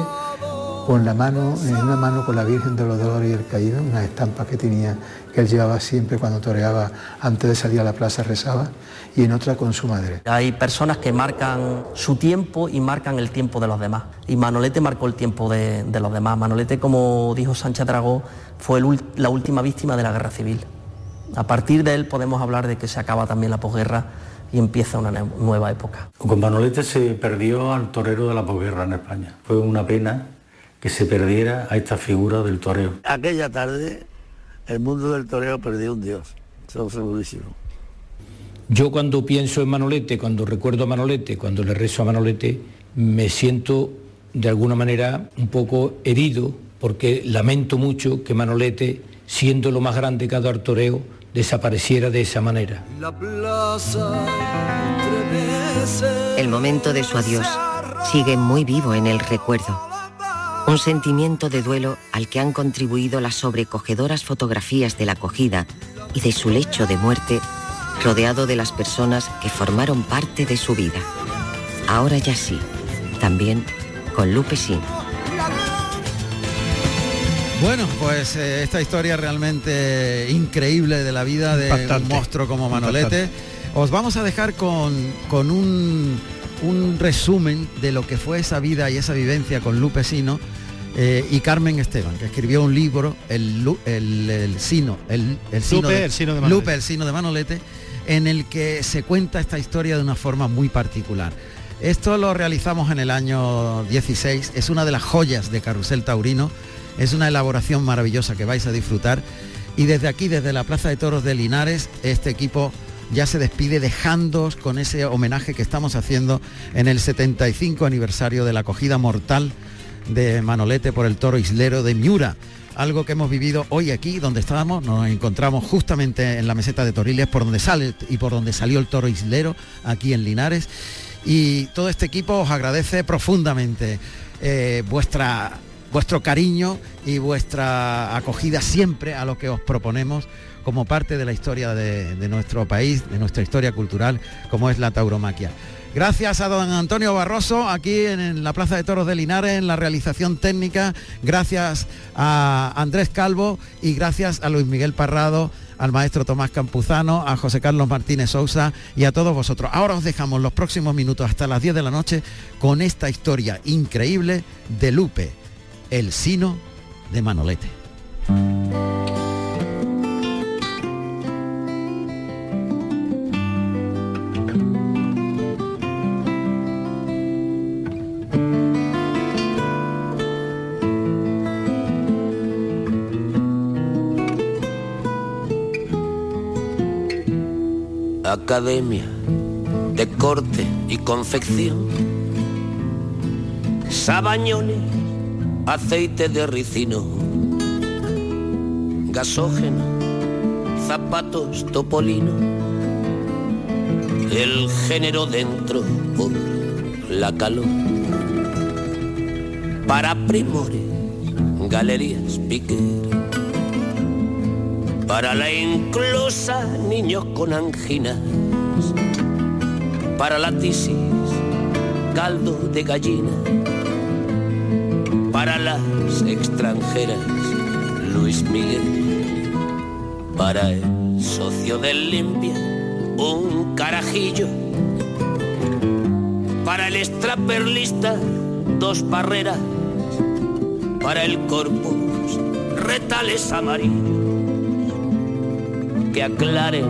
con la mano, en una mano con la Virgen de los Dolores y el Caído, unas estampas que tenía, que él llevaba siempre cuando toreaba, antes de salir a la plaza rezaba, y en otra con su madre. Hay personas que marcan su tiempo y marcan el tiempo de los demás. Y Manolete marcó el tiempo de, los demás. Manolete, como dijo Sánchez Dragó, fue la última víctima de la guerra civil. A partir de él podemos hablar de que se acaba también la posguerra y empieza una nueva época. Con Manolete se perdió al torero de la posguerra en España. Fue una pena que se perdiera a esta figura del toreo. Aquella tarde el mundo del toreo perdió un dios, eso segurísimo. Yo cuando pienso en Manolete, cuando recuerdo a Manolete, cuando le rezo a Manolete, me siento de alguna manera un poco herido porque lamento mucho que Manolete, siendo lo más grande que ha dado al toreo, desapareciera de esa manera. El momento de su adiós sigue muy vivo en el recuerdo. Un sentimiento de duelo al que han contribuido las sobrecogedoras fotografías de la acogida y de su lecho de muerte, rodeado de las personas que formaron parte de su vida. Ahora ya sí, también con Lupe Sino. Bueno, pues eh, esta historia realmente increíble de la vida de Impactante. un monstruo como Manolete. Os vamos a dejar con, con un, un resumen de lo que fue esa vida y esa vivencia con Lupe Sino eh, y Carmen Esteban, que escribió un libro, El, el, el Sino, el, el Sino Lupe, de, el Sino de Manolete. Lupe, el Sino de Manolete, en el que se cuenta esta historia de una forma muy particular. Esto lo realizamos en el año 16, es una de las joyas de Carrusel Taurino, es una elaboración maravillosa que vais a disfrutar y desde aquí, desde la Plaza de Toros de Linares, este equipo ya se despide dejándoos con ese homenaje que estamos haciendo en el 75 aniversario de la acogida mortal de Manolete por el toro islero de Miura. Algo que hemos vivido hoy aquí, donde estábamos, nos encontramos justamente en la meseta de Toriles, por donde sale y por donde salió el toro islero, aquí en Linares. Y todo este equipo os agradece profundamente eh, vuestra, vuestro cariño y vuestra acogida siempre a lo que os proponemos como parte de la historia de, nuestro país, de nuestra historia cultural, como es la tauromaquia. Gracias a don Antonio Barroso aquí en, en la Plaza de Toros de Linares en la realización técnica, gracias a Andrés Calvo y gracias a Luis Miguel Parrado, al maestro Tomás Campuzano, a José Carlos Martínez Sousa y a todos vosotros. Ahora os dejamos los próximos minutos hasta las 10 de la noche con esta historia increíble de Lupe, el sino de Manolete. Academia de Corte y Confección, sabañones, aceite de ricino, gasógeno, zapatos topolino, el género dentro por la calor. Para primores, galerías piquer para la inclusa niños con anginas, para la tisis caldo de gallina, para las extranjeras Luis Miguel, para el socio del limpia un carajillo, para el extraperlista dos barreras, para el corpus retales amarillos. Que aclaren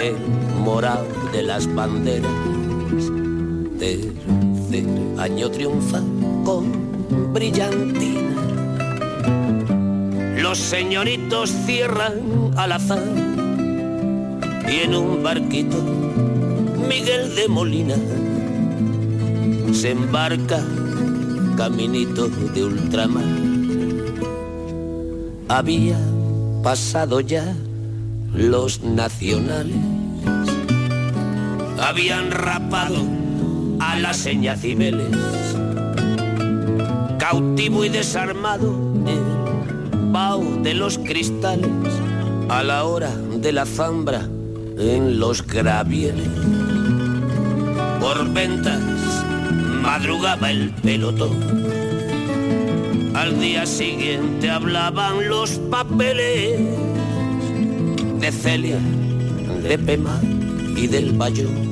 el morado de las banderas. Tercer año triunfa con brillantina. Los señoritos cierran al azar y en un barquito Miguel de Molina se embarca caminito de ultramar. Había pasado ya los nacionales habían rapado a la seña Cibeles, cautivo y desarmado el bao de los cristales a la hora de la zambra en los gravieles. Por ventas madrugaba el pelotón. Al día siguiente hablaban los papeles de Celia, de Pema y del Bayo.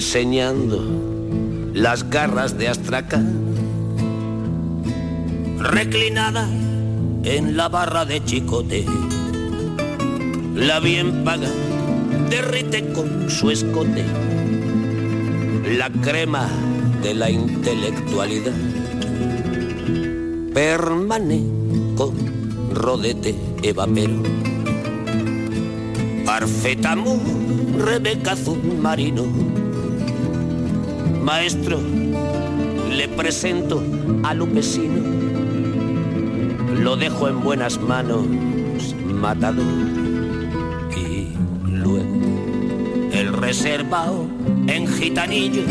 Enseñando las garras de Astracán reclinada en la barra de chicote. La bien paga derrite con su escote la crema de la intelectualidad. Permane con rodete evapero. Parfetamu, Rebeca Marino. Maestro, le presento a Lupesino lo dejo en buenas manos, matado. Y luego el reservado en gitanillos.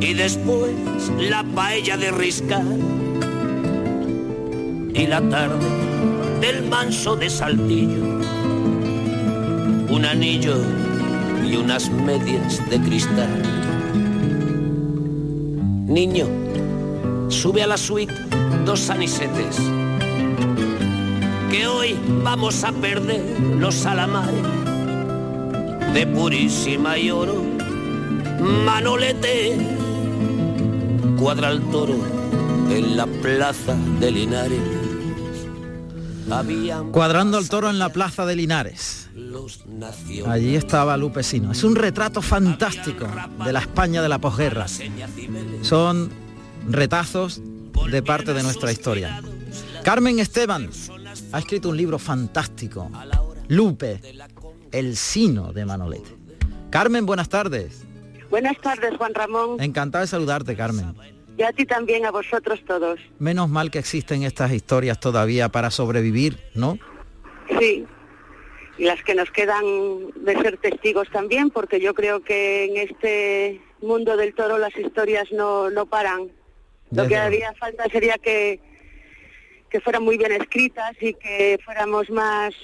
Y después la paella de riscar. Y la tarde del manso de saltillo. Un anillo y unas medias de cristal. Niño, sube a la suite dos sanisetes. Que hoy vamos a perder los salamares de purísima y oro. Manolete cuadra el toro en la plaza de Linares. Habían Cuadrando el toro en la plaza de Linares. Allí estaba Lupesino. Es un retrato fantástico de la España de la posguerra. Son retazos de parte de nuestra historia. Carmen Esteban ha escrito un libro fantástico. Lupe, el sino de Manolete. Carmen, buenas tardes. Buenas tardes, Juan Ramón. Encantado de saludarte, Carmen. Y a ti también, a vosotros todos. Menos mal que existen estas historias todavía para sobrevivir, ¿no? Sí. Y las que nos quedan de ser testigos también, porque yo creo que en este mundo del toro las historias no, no paran. Lo que haría falta sería que, que fueran muy bien escritas y que fuéramos más,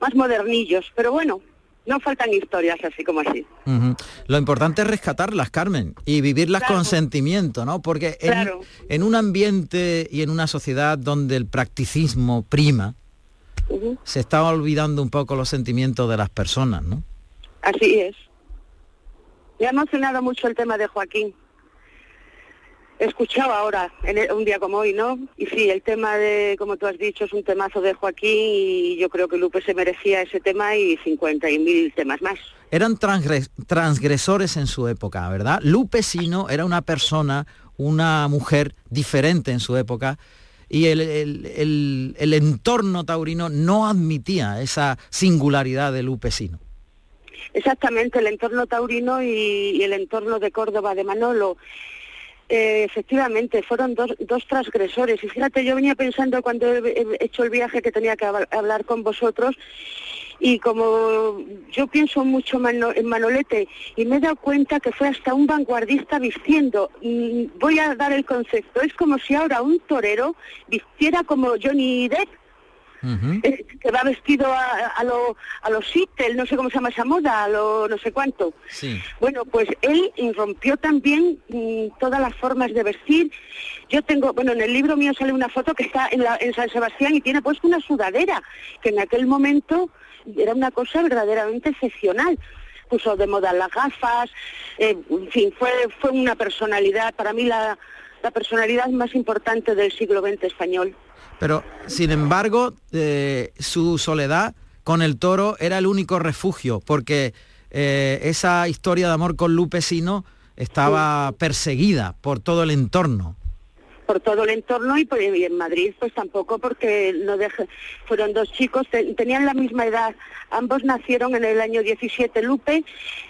más modernillos. Pero bueno, no faltan historias así como así. Lo importante es rescatarlas, Carmen, y vivirlas con sentimiento, ¿no? Porque en, Claro. en un ambiente y en una sociedad donde el practicismo prima, se está olvidando un poco los sentimientos de las personas, ¿no? Así es. Me ha emocionado mucho el tema de Joaquín. He escuchado ahora, un día como hoy, ¿no? Y sí, el tema de, como tú has dicho, es un temazo de Joaquín y yo creo que Lupe se merecía ese tema y 50 y mil temas más. Eran transgres- transgresores en su época, ¿verdad? Lupe Sino era una persona, una mujer diferente en su época y el- el entorno taurino no admitía esa singularidad de Lupe Sino. Exactamente, el entorno taurino y, el entorno de Córdoba, de Manolo. Eh, efectivamente, fueron dos, dos transgresores. Y fíjate, yo venía pensando cuando he, he hecho el viaje que tenía que hab- hablar con vosotros, y como yo pienso mucho en Manolete, y me he dado cuenta que fue hasta un vanguardista vistiendo. Mm, Voy a dar el concepto, es como si ahora un torero vistiera como Johnny Depp, eh, que va vestido a, a lo a los Sittel, no sé cómo se llama esa moda, a lo no sé cuánto. Sí. Bueno, pues él rompió también mm, todas las formas de vestir. Yo tengo, bueno, en el libro mío sale una foto que está en, la- en San Sebastián y tiene puesto una sudadera, que en aquel momento era una cosa verdaderamente excepcional. Puso de moda las gafas, eh, en fin, fue, fue una personalidad, para mí la, la personalidad más importante del siglo XX español. Pero, sin embargo, eh, su soledad con el toro era el único refugio, porque eh, esa historia de amor con Lupe Sino estaba perseguida por todo el entorno. por todo el entorno y, por- y en Madrid pues tampoco porque no deje- fueron dos chicos, te- tenían la misma edad, ambos nacieron en el año 17, Lupe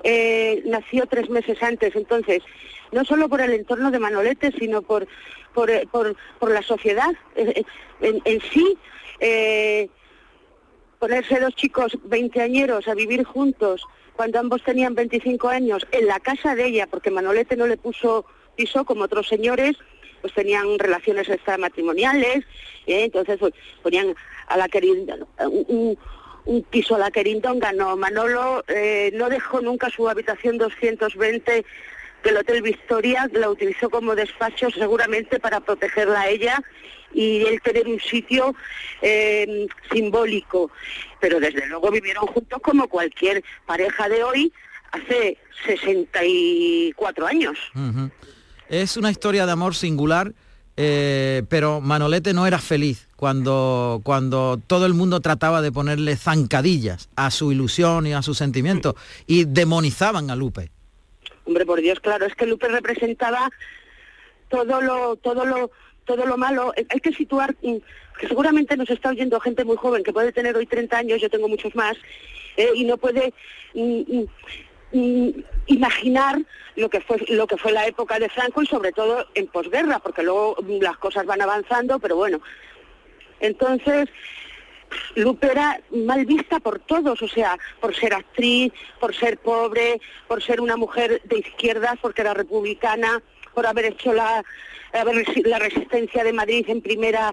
eh, nació tres meses antes, entonces no solo por el entorno de Manolete, sino por, por, eh, por, por la sociedad eh, eh, en, en sí. eh, ponerse dos chicos veinteañeros a vivir juntos cuando ambos tenían 25 años en la casa de ella, porque Manolete no le puso piso como otros señores, pues tenían relaciones extramatrimoniales, ¿eh? entonces pues, ponían a la querida un, un- un piso a la querindonga, no, Manolo eh, no dejó nunca su habitación 220 del Hotel Victoria, la utilizó como despacho seguramente para protegerla a ella y él tener un sitio eh, simbólico. Pero desde luego vivieron juntos como cualquier pareja de hoy hace 64 años. Ujú. Es una historia de amor singular, eh, pero Manolete no era feliz cuando, cuando todo el mundo trataba de ponerle zancadillas a su ilusión y a sus sentimientos y demonizaban a Lupe. Hombre, por Dios, claro, es que Lupe representaba todo lo, todo lo, todo lo malo. Hay que situar, mm, que seguramente nos está oyendo gente muy joven que puede tener hoy 30 años, yo tengo muchos más, eh, y no puede mm, mm, imaginar lo que fue lo que fue la época de Franco y sobre todo en posguerra, porque luego las cosas van avanzando, pero bueno. Entonces, Lupe era mal vista por todos, o sea, por ser actriz, por ser pobre, por ser una mujer de izquierdas, porque era republicana, por haber hecho la, la resistencia de Madrid en primera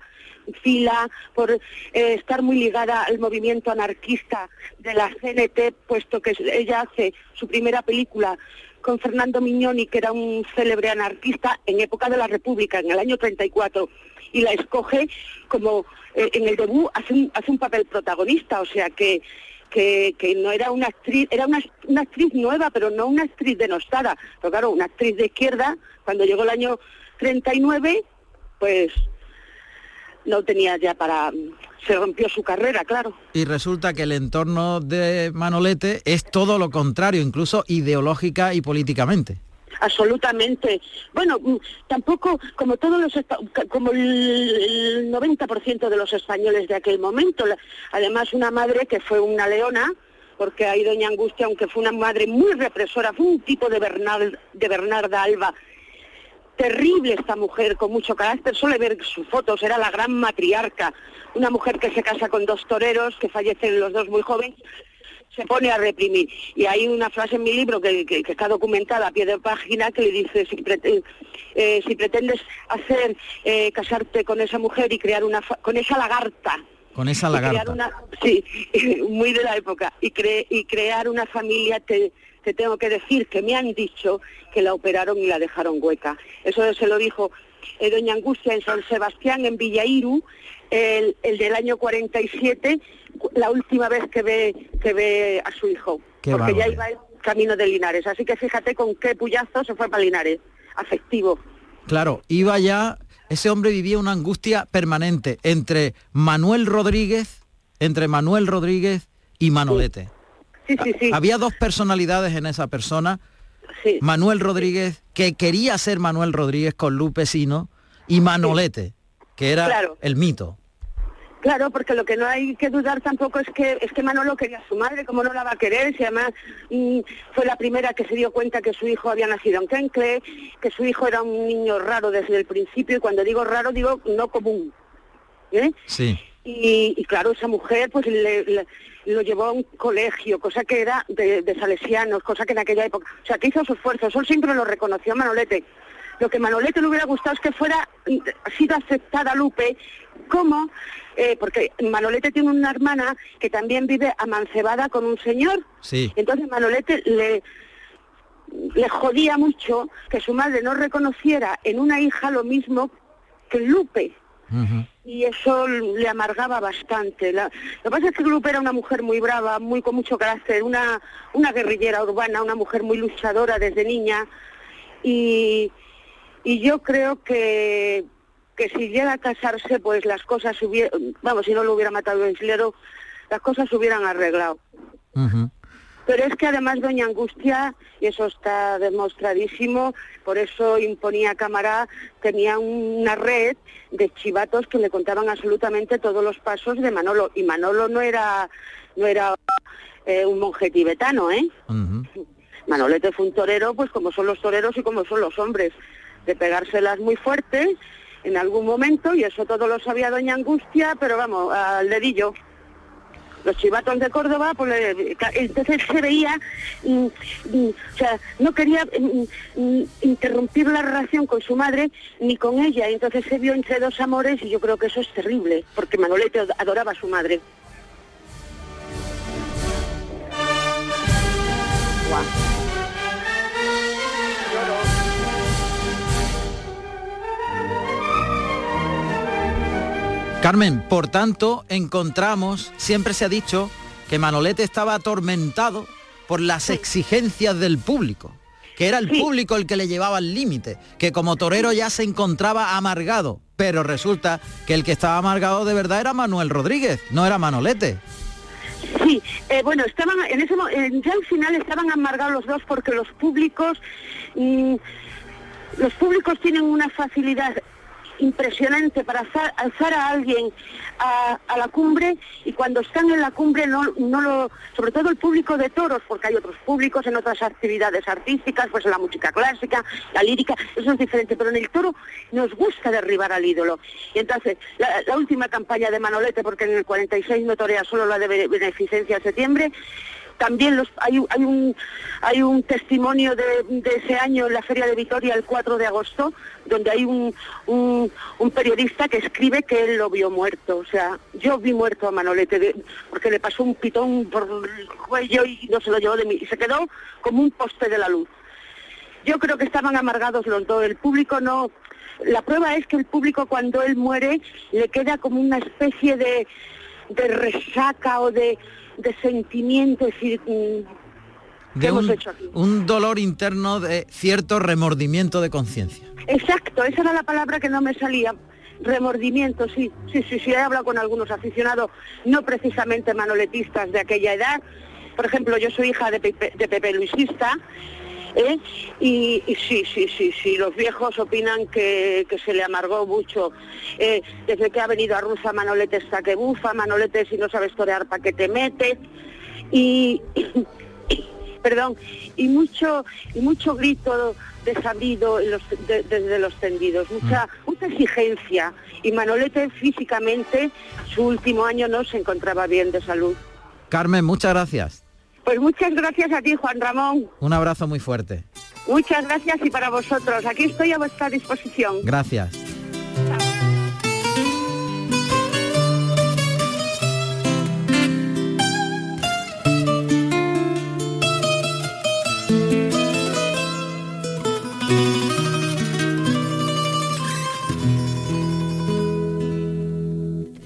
fila, por eh, estar muy ligada al movimiento anarquista de la CNT, puesto que ella hace su primera película con Fernando Mignoni, que era un célebre anarquista en época de la República, en el año 34, y la escoge como eh, en el debut hace un, hace un papel protagonista, o sea que, que, que no era una actriz, era una, una actriz nueva, pero no una actriz denostada. Pero claro, una actriz de izquierda, cuando llegó el año 39, pues no tenía ya para... se rompió su carrera, claro. Y resulta que el entorno de Manolete es todo lo contrario, incluso ideológica y políticamente. Absolutamente. Bueno, mm, tampoco como todos los como el, el 90% de los españoles de aquel momento. Además una madre que fue una leona, porque ahí doña Angustia, aunque fue una madre muy represora, fue un tipo de de Bernarda Alba terrible esta mujer, con mucho carácter, suele ver sus fotos, era la gran matriarca, una mujer que se casa con dos toreros, que fallecen los dos muy jóvenes, se pone a reprimir. Y hay una frase en mi libro que, que- que está documentada a pie de página que le dice, si, prete- eh, si pretendes hacer, eh, casarte con esa mujer y crear una, fa- con esa lagarta, Con esa lagarta. una- sí, muy de la época. Y, cre- y crear una familia, te, te tengo que decir que me han dicho que la operaron y la dejaron hueca. Eso se lo dijo eh, doña Angustia en San Sebastián, en Villairu, el, el del año 47, cu- la última vez que ve, que ve a su hijo. Qué porque ya iba el camino de Linares. Así que fíjate con qué puyazo se fue para Linares. Afectivo. Claro, iba ya, ese hombre vivía una angustia permanente entre Manuel Rodríguez, entre Manuel Rodríguez y Manolete. Sí, sí, sí. Había dos personalidades en esa persona. Sí. Manuel Rodríguez, que quería ser Manuel Rodríguez con Lupe Sino, y Manolete, que era Claro. el mito. Claro, porque lo que no hay que dudar tampoco es que es que Manolo quería a su madre, como no la va a querer, si además mm, fue la primera que se dio cuenta que su hijo había nacido en Kencle, que su hijo era un niño raro desde el principio, y cuando digo raro digo no común. ¿eh? Sí. Y, y claro, esa mujer pues le, le- lo llevó a un colegio, cosa que era de, de salesianos, cosa que en aquella época, o sea, que hizo su esfuerzo, eso siempre lo reconoció Manolete. Lo que Manolete le hubiera gustado es que fuera mm, sido aceptada Lupe como, eh, porque Manolete tiene una hermana que también vive amancebada con un señor, Sí. entonces Manolete le, le jodía mucho que su madre no reconociera en una hija lo mismo que Lupe. Y eso le amargaba bastante. La- lo que pasa es que Lupe era una mujer muy brava, muy con mucho carácter, una, una guerrillera urbana, una mujer muy luchadora desde niña. Y, y yo creo que, que si llega a casarse, pues las cosas hubieran, vamos, si no lo hubiera matado el islero, las cosas se hubieran arreglado. Pero es que además Doña Angustia, y eso está demostradísimo, por eso imponía cámara, tenía una red de chivatos que le contaban absolutamente todos los pasos de Manolo. Y Manolo no era, no era eh, un monje tibetano, ¿eh? Manolete fue un torero, pues como son los toreros y como son los hombres, de pegárselas muy fuerte en algún momento, y eso todo lo sabía Doña Angustia, pero vamos, al dedillo los chivatos de Córdoba, pues entonces se veía, mm, mm, o sea, no quería mm, interrumpir la relación con su madre ni con ella, entonces se vio entre dos amores y yo creo que eso es terrible, porque Manolete ad- adoraba a su madre. Carmen, por tanto, encontramos, siempre se ha dicho que Manolete estaba atormentado por las exigencias del público, que era el público el que le llevaba al límite, que como torero ya se encontraba amargado, pero resulta que el que estaba amargado de verdad era Manuel Rodríguez, no era Manolete. Sí, eh, bueno, estaban en ese eh, ya al final estaban amargados los dos porque los públicos, mm, los públicos tienen una facilidad impresionante para alzar, a alguien a, a la cumbre y cuando están en la cumbre no, no lo, sobre todo el público de toros, porque hay otros públicos en otras actividades artísticas, pues en la música clásica, la lírica, eso es diferente, pero en el toro nos gusta derribar al ídolo. Y entonces, la, última campaña de Manolete, porque en el 46 no torea solo la de be- beneficencia de septiembre, también los, hay, hay, un, hay un testimonio de, ese año en la Feria de Vitoria el 4 de agosto, donde hay un, un, periodista que escribe que él lo vio muerto. O sea, yo vi muerto a Manolete porque le pasó un pitón por el cuello y no se lo llevó de mí. Y se quedó como un poste de la luz. Yo creo que estaban amargados los dos. El público no... La prueba es que el público cuando él muere le queda como una especie de, de resaca o de, de sentimiento. Es decir, mm, De hemos un, hecho aquí? un dolor interno de cierto remordimiento de conciencia. Exacto, esa era la palabra que no me salía. Remordimiento, sí, sí, sí, sí, he hablado con algunos aficionados, no precisamente manoletistas de aquella edad. Por ejemplo, yo soy hija de Pepe, de Pepe Luisista, ¿eh? y, y sí, sí, sí, sí, los viejos opinan que, que se le amargó mucho. Eh, desde que ha venido a Rusa, Manolete está que bufa, Manolete si no sabes torear, ¿para qué te mete? Y, perdón, y mucho, y mucho grito desabrido en los- de- desde los tendidos, mucha, mucha exigencia. Y Manolete físicamente, su último año no se encontraba bien de salud. Carmen, muchas gracias. Pues muchas gracias a ti, Juan Ramón. Un abrazo muy fuerte. Muchas gracias y para vosotros. Aquí estoy a vuestra disposición. Gracias.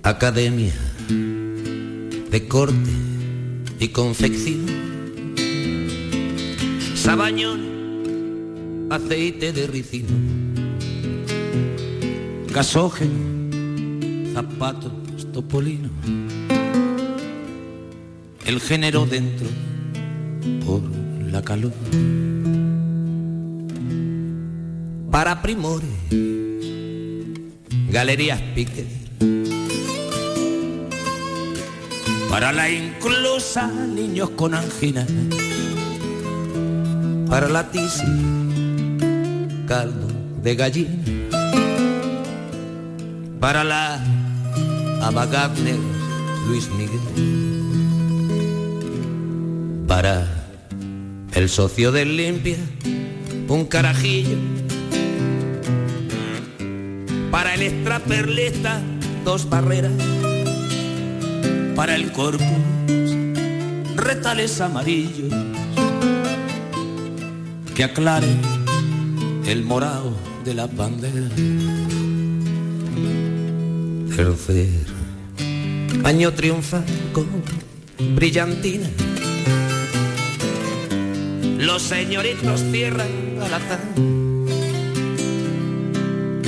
Academia de corte y confección. Sabañón, aceite de ricino. Gasógeno, zapatos topolino. El género dentro por la calor. Para primores, galerías pique. Para la inclusa, niños con angina. Para la tisis, caldo de gallina. Para la Ava Gardner, Luis Miguel. Para el socio del limpia, un carajillo. Para el extraperlista, dos barreras para el corpus, retales amarillos que aclaren el morado de la bandera. Tercer año triunfa con brillantina. Los señoritos cierran al azar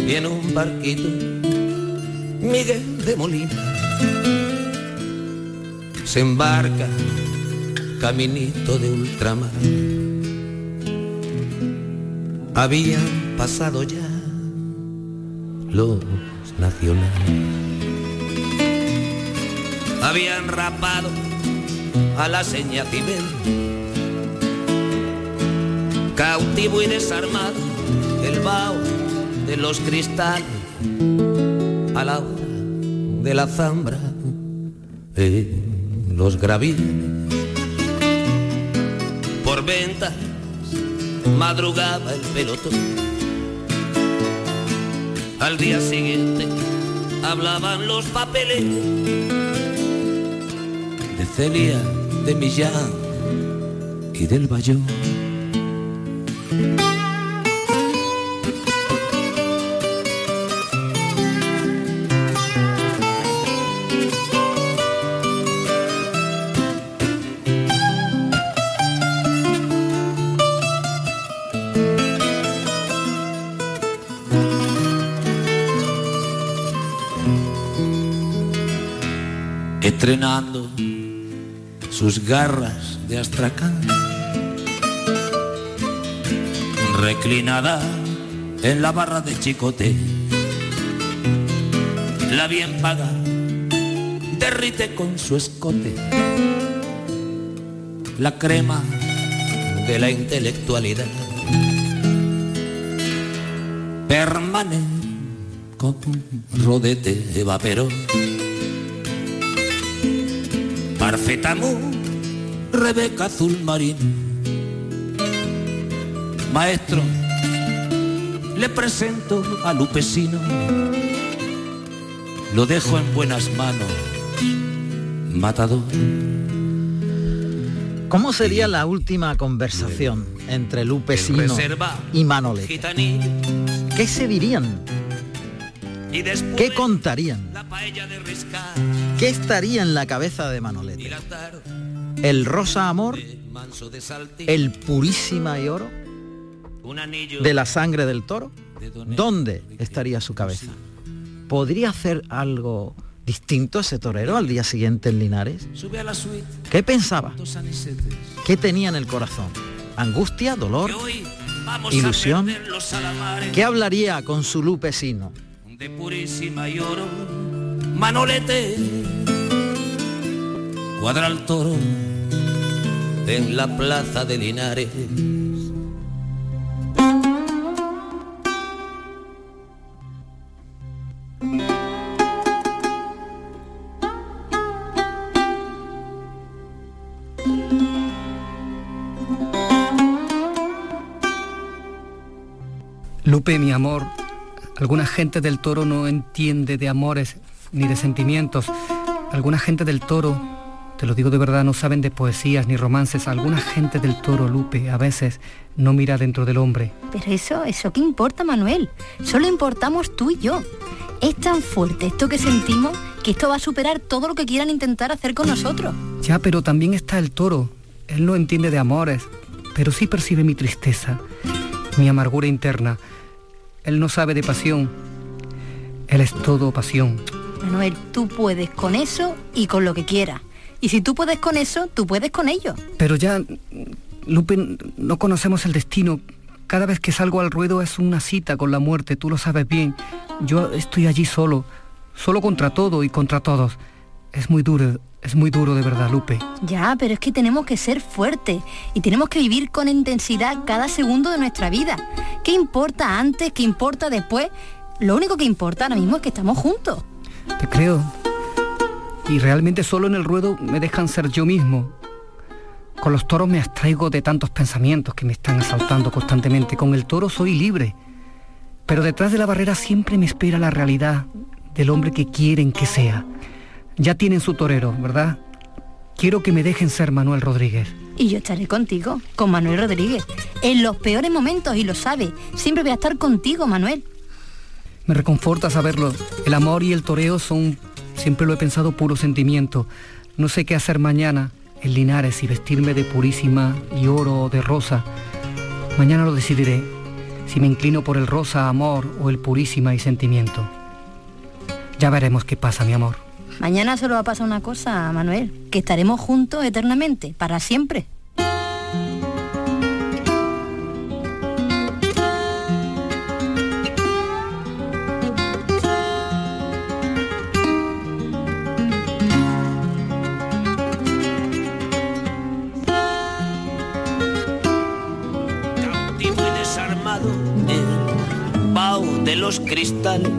y en un barquito Miguel de Molina se embarca caminito de ultramar. Habían pasado ya los nacionales. Habían rapado a la seña Tibel. Cautivo y desarmado el vaho de los cristales a la hora de la zambra. en los gravíes por ventas madrugaba el pelotón al día siguiente hablaban los papeles de Celia, de Millán y del Bayón. Garras de astracán, reclinada en la barra de chicote, la bien paga derrite con su escote la crema de la intelectualidad. Permanece como un rodete de vaperón Parfetamú, Rebeca Azul Marín. Maestro, le presento a Lupesino. Lo dejo en buenas manos, matador. ¿Cómo sería la última conversación entre Lupe Sino reserva, y Manolete? ¿Qué se dirían? ¿Qué contarían? ¿Qué estaría en la cabeza de Manolete? ¿El rosa amor? ¿El purísima y oro? ¿De la sangre del toro? ¿Dónde estaría su cabeza? ¿Podría hacer algo distinto ese torero al día siguiente en Linares? ¿Qué pensaba? ¿Qué tenía en el corazón? ¿Angustia? ¿Dolor? ¿Ilusión? ¿Qué hablaría con su Lupe Sino? de purísima y oro Manolete cuadra el toro en la plaza de Linares. Lupe, mi amor, alguna gente del toro no entiende de amores ni de sentimientos. Alguna gente del toro, te lo digo de verdad, no saben de poesías ni romances. Alguna gente del toro, Lupe, a veces no mira dentro del hombre. Pero eso, eso qué importa, Manuel. Solo importamos tú y yo. Es tan fuerte esto que sentimos que esto va a superar todo lo que quieran intentar hacer con nosotros. Ya, pero también está el toro. Él no entiende de amores, pero sí percibe mi tristeza, mi amargura interna. Él no sabe de pasión. Él es todo pasión. Manuel, tú puedes con eso y con lo que quieras. Y si tú puedes con eso, tú puedes con ello. Pero ya, Lupe, no conocemos el destino. Cada vez que salgo al ruedo es una cita con la muerte, tú lo sabes bien. Yo estoy allí solo, solo contra todo y contra todos. Es muy duro, es muy duro de verdad, Lupe. Ya, pero es que tenemos que ser fuertes y tenemos que vivir con intensidad cada segundo de nuestra vida. ¿Qué importa antes? ¿Qué importa después? Lo único que importa ahora mismo es que estamos juntos. Te creo. Y realmente solo en el ruedo me dejan ser yo mismo. Con los toros me abstraigo de tantos pensamientos que me están asaltando constantemente. Con el toro soy libre. Pero detrás de la barrera siempre me espera la realidad del hombre que quieren que sea. Ya tienen su torero, ¿verdad? Quiero que me dejen ser Manuel Rodríguez. Y yo estaré contigo, con Manuel Rodríguez. En los peores momentos, y lo sabe, siempre voy a estar contigo, Manuel. Me reconforta saberlo. El amor y el toreo son, siempre lo he pensado, puro sentimiento. No sé qué hacer mañana en Linares, si vestirme de purísima y oro o de rosa. Mañana lo decidiré, si me inclino por el rosa amor o el purísima y sentimiento. Ya veremos qué pasa, mi amor. Mañana solo va a pasar una cosa, Manuel, que estaremos juntos eternamente, para siempre. Los cristales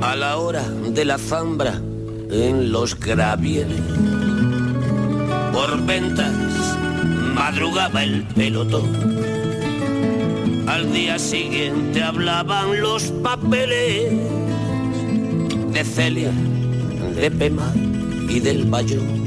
a la hora de la zambra en los gravieles. Por ventas madrugaba el pelotón. Al día siguiente hablaban los papeles de Celia, de Pema y del Bayón.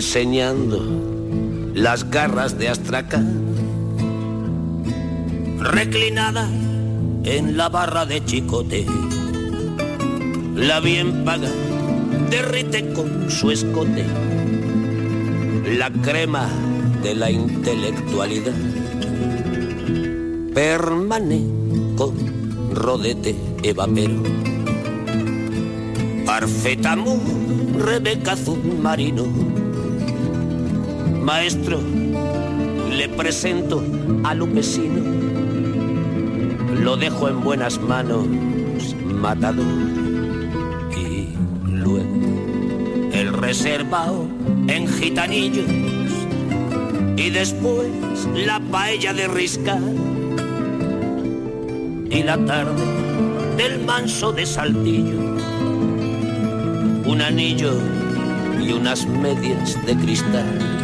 Enseñando las garras de Astracán, reclinada en la barra de chicote. La bien paga derrite con su escote la crema de la intelectualidad. Permane con rodete evapero. Parfetamú, Rebeca Marino Maestro, le presento a Lupesino. Lo dejo en buenas manos, matado. Y luego el reservado en gitanillos. Y después la paella de riscar. Y la tarde del manso de saltillo. Un anillo y unas medias de cristal.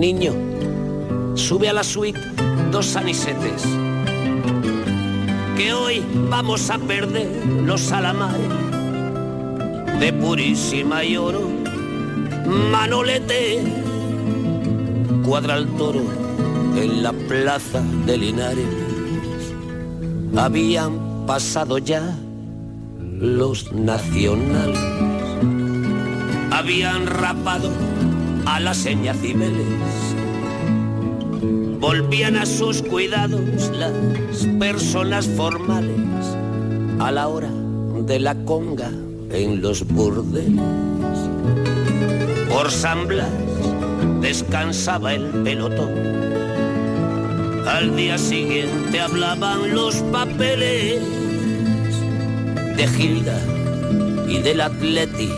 Niño, sube a la suite dos sanisetes, que hoy vamos a perder los salamares de purísima y oro. Manolete, cuadra el toro en la plaza de Linares. Habían pasado ya los nacionales, habían rapado a la seña Cibeles. Volvían a sus cuidados las personas formales a la hora de la conga en los burdeles. Por San Blas descansaba el pelotón. Al día siguiente hablaban los papeles de Gilda y del Atleti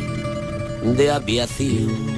de aviación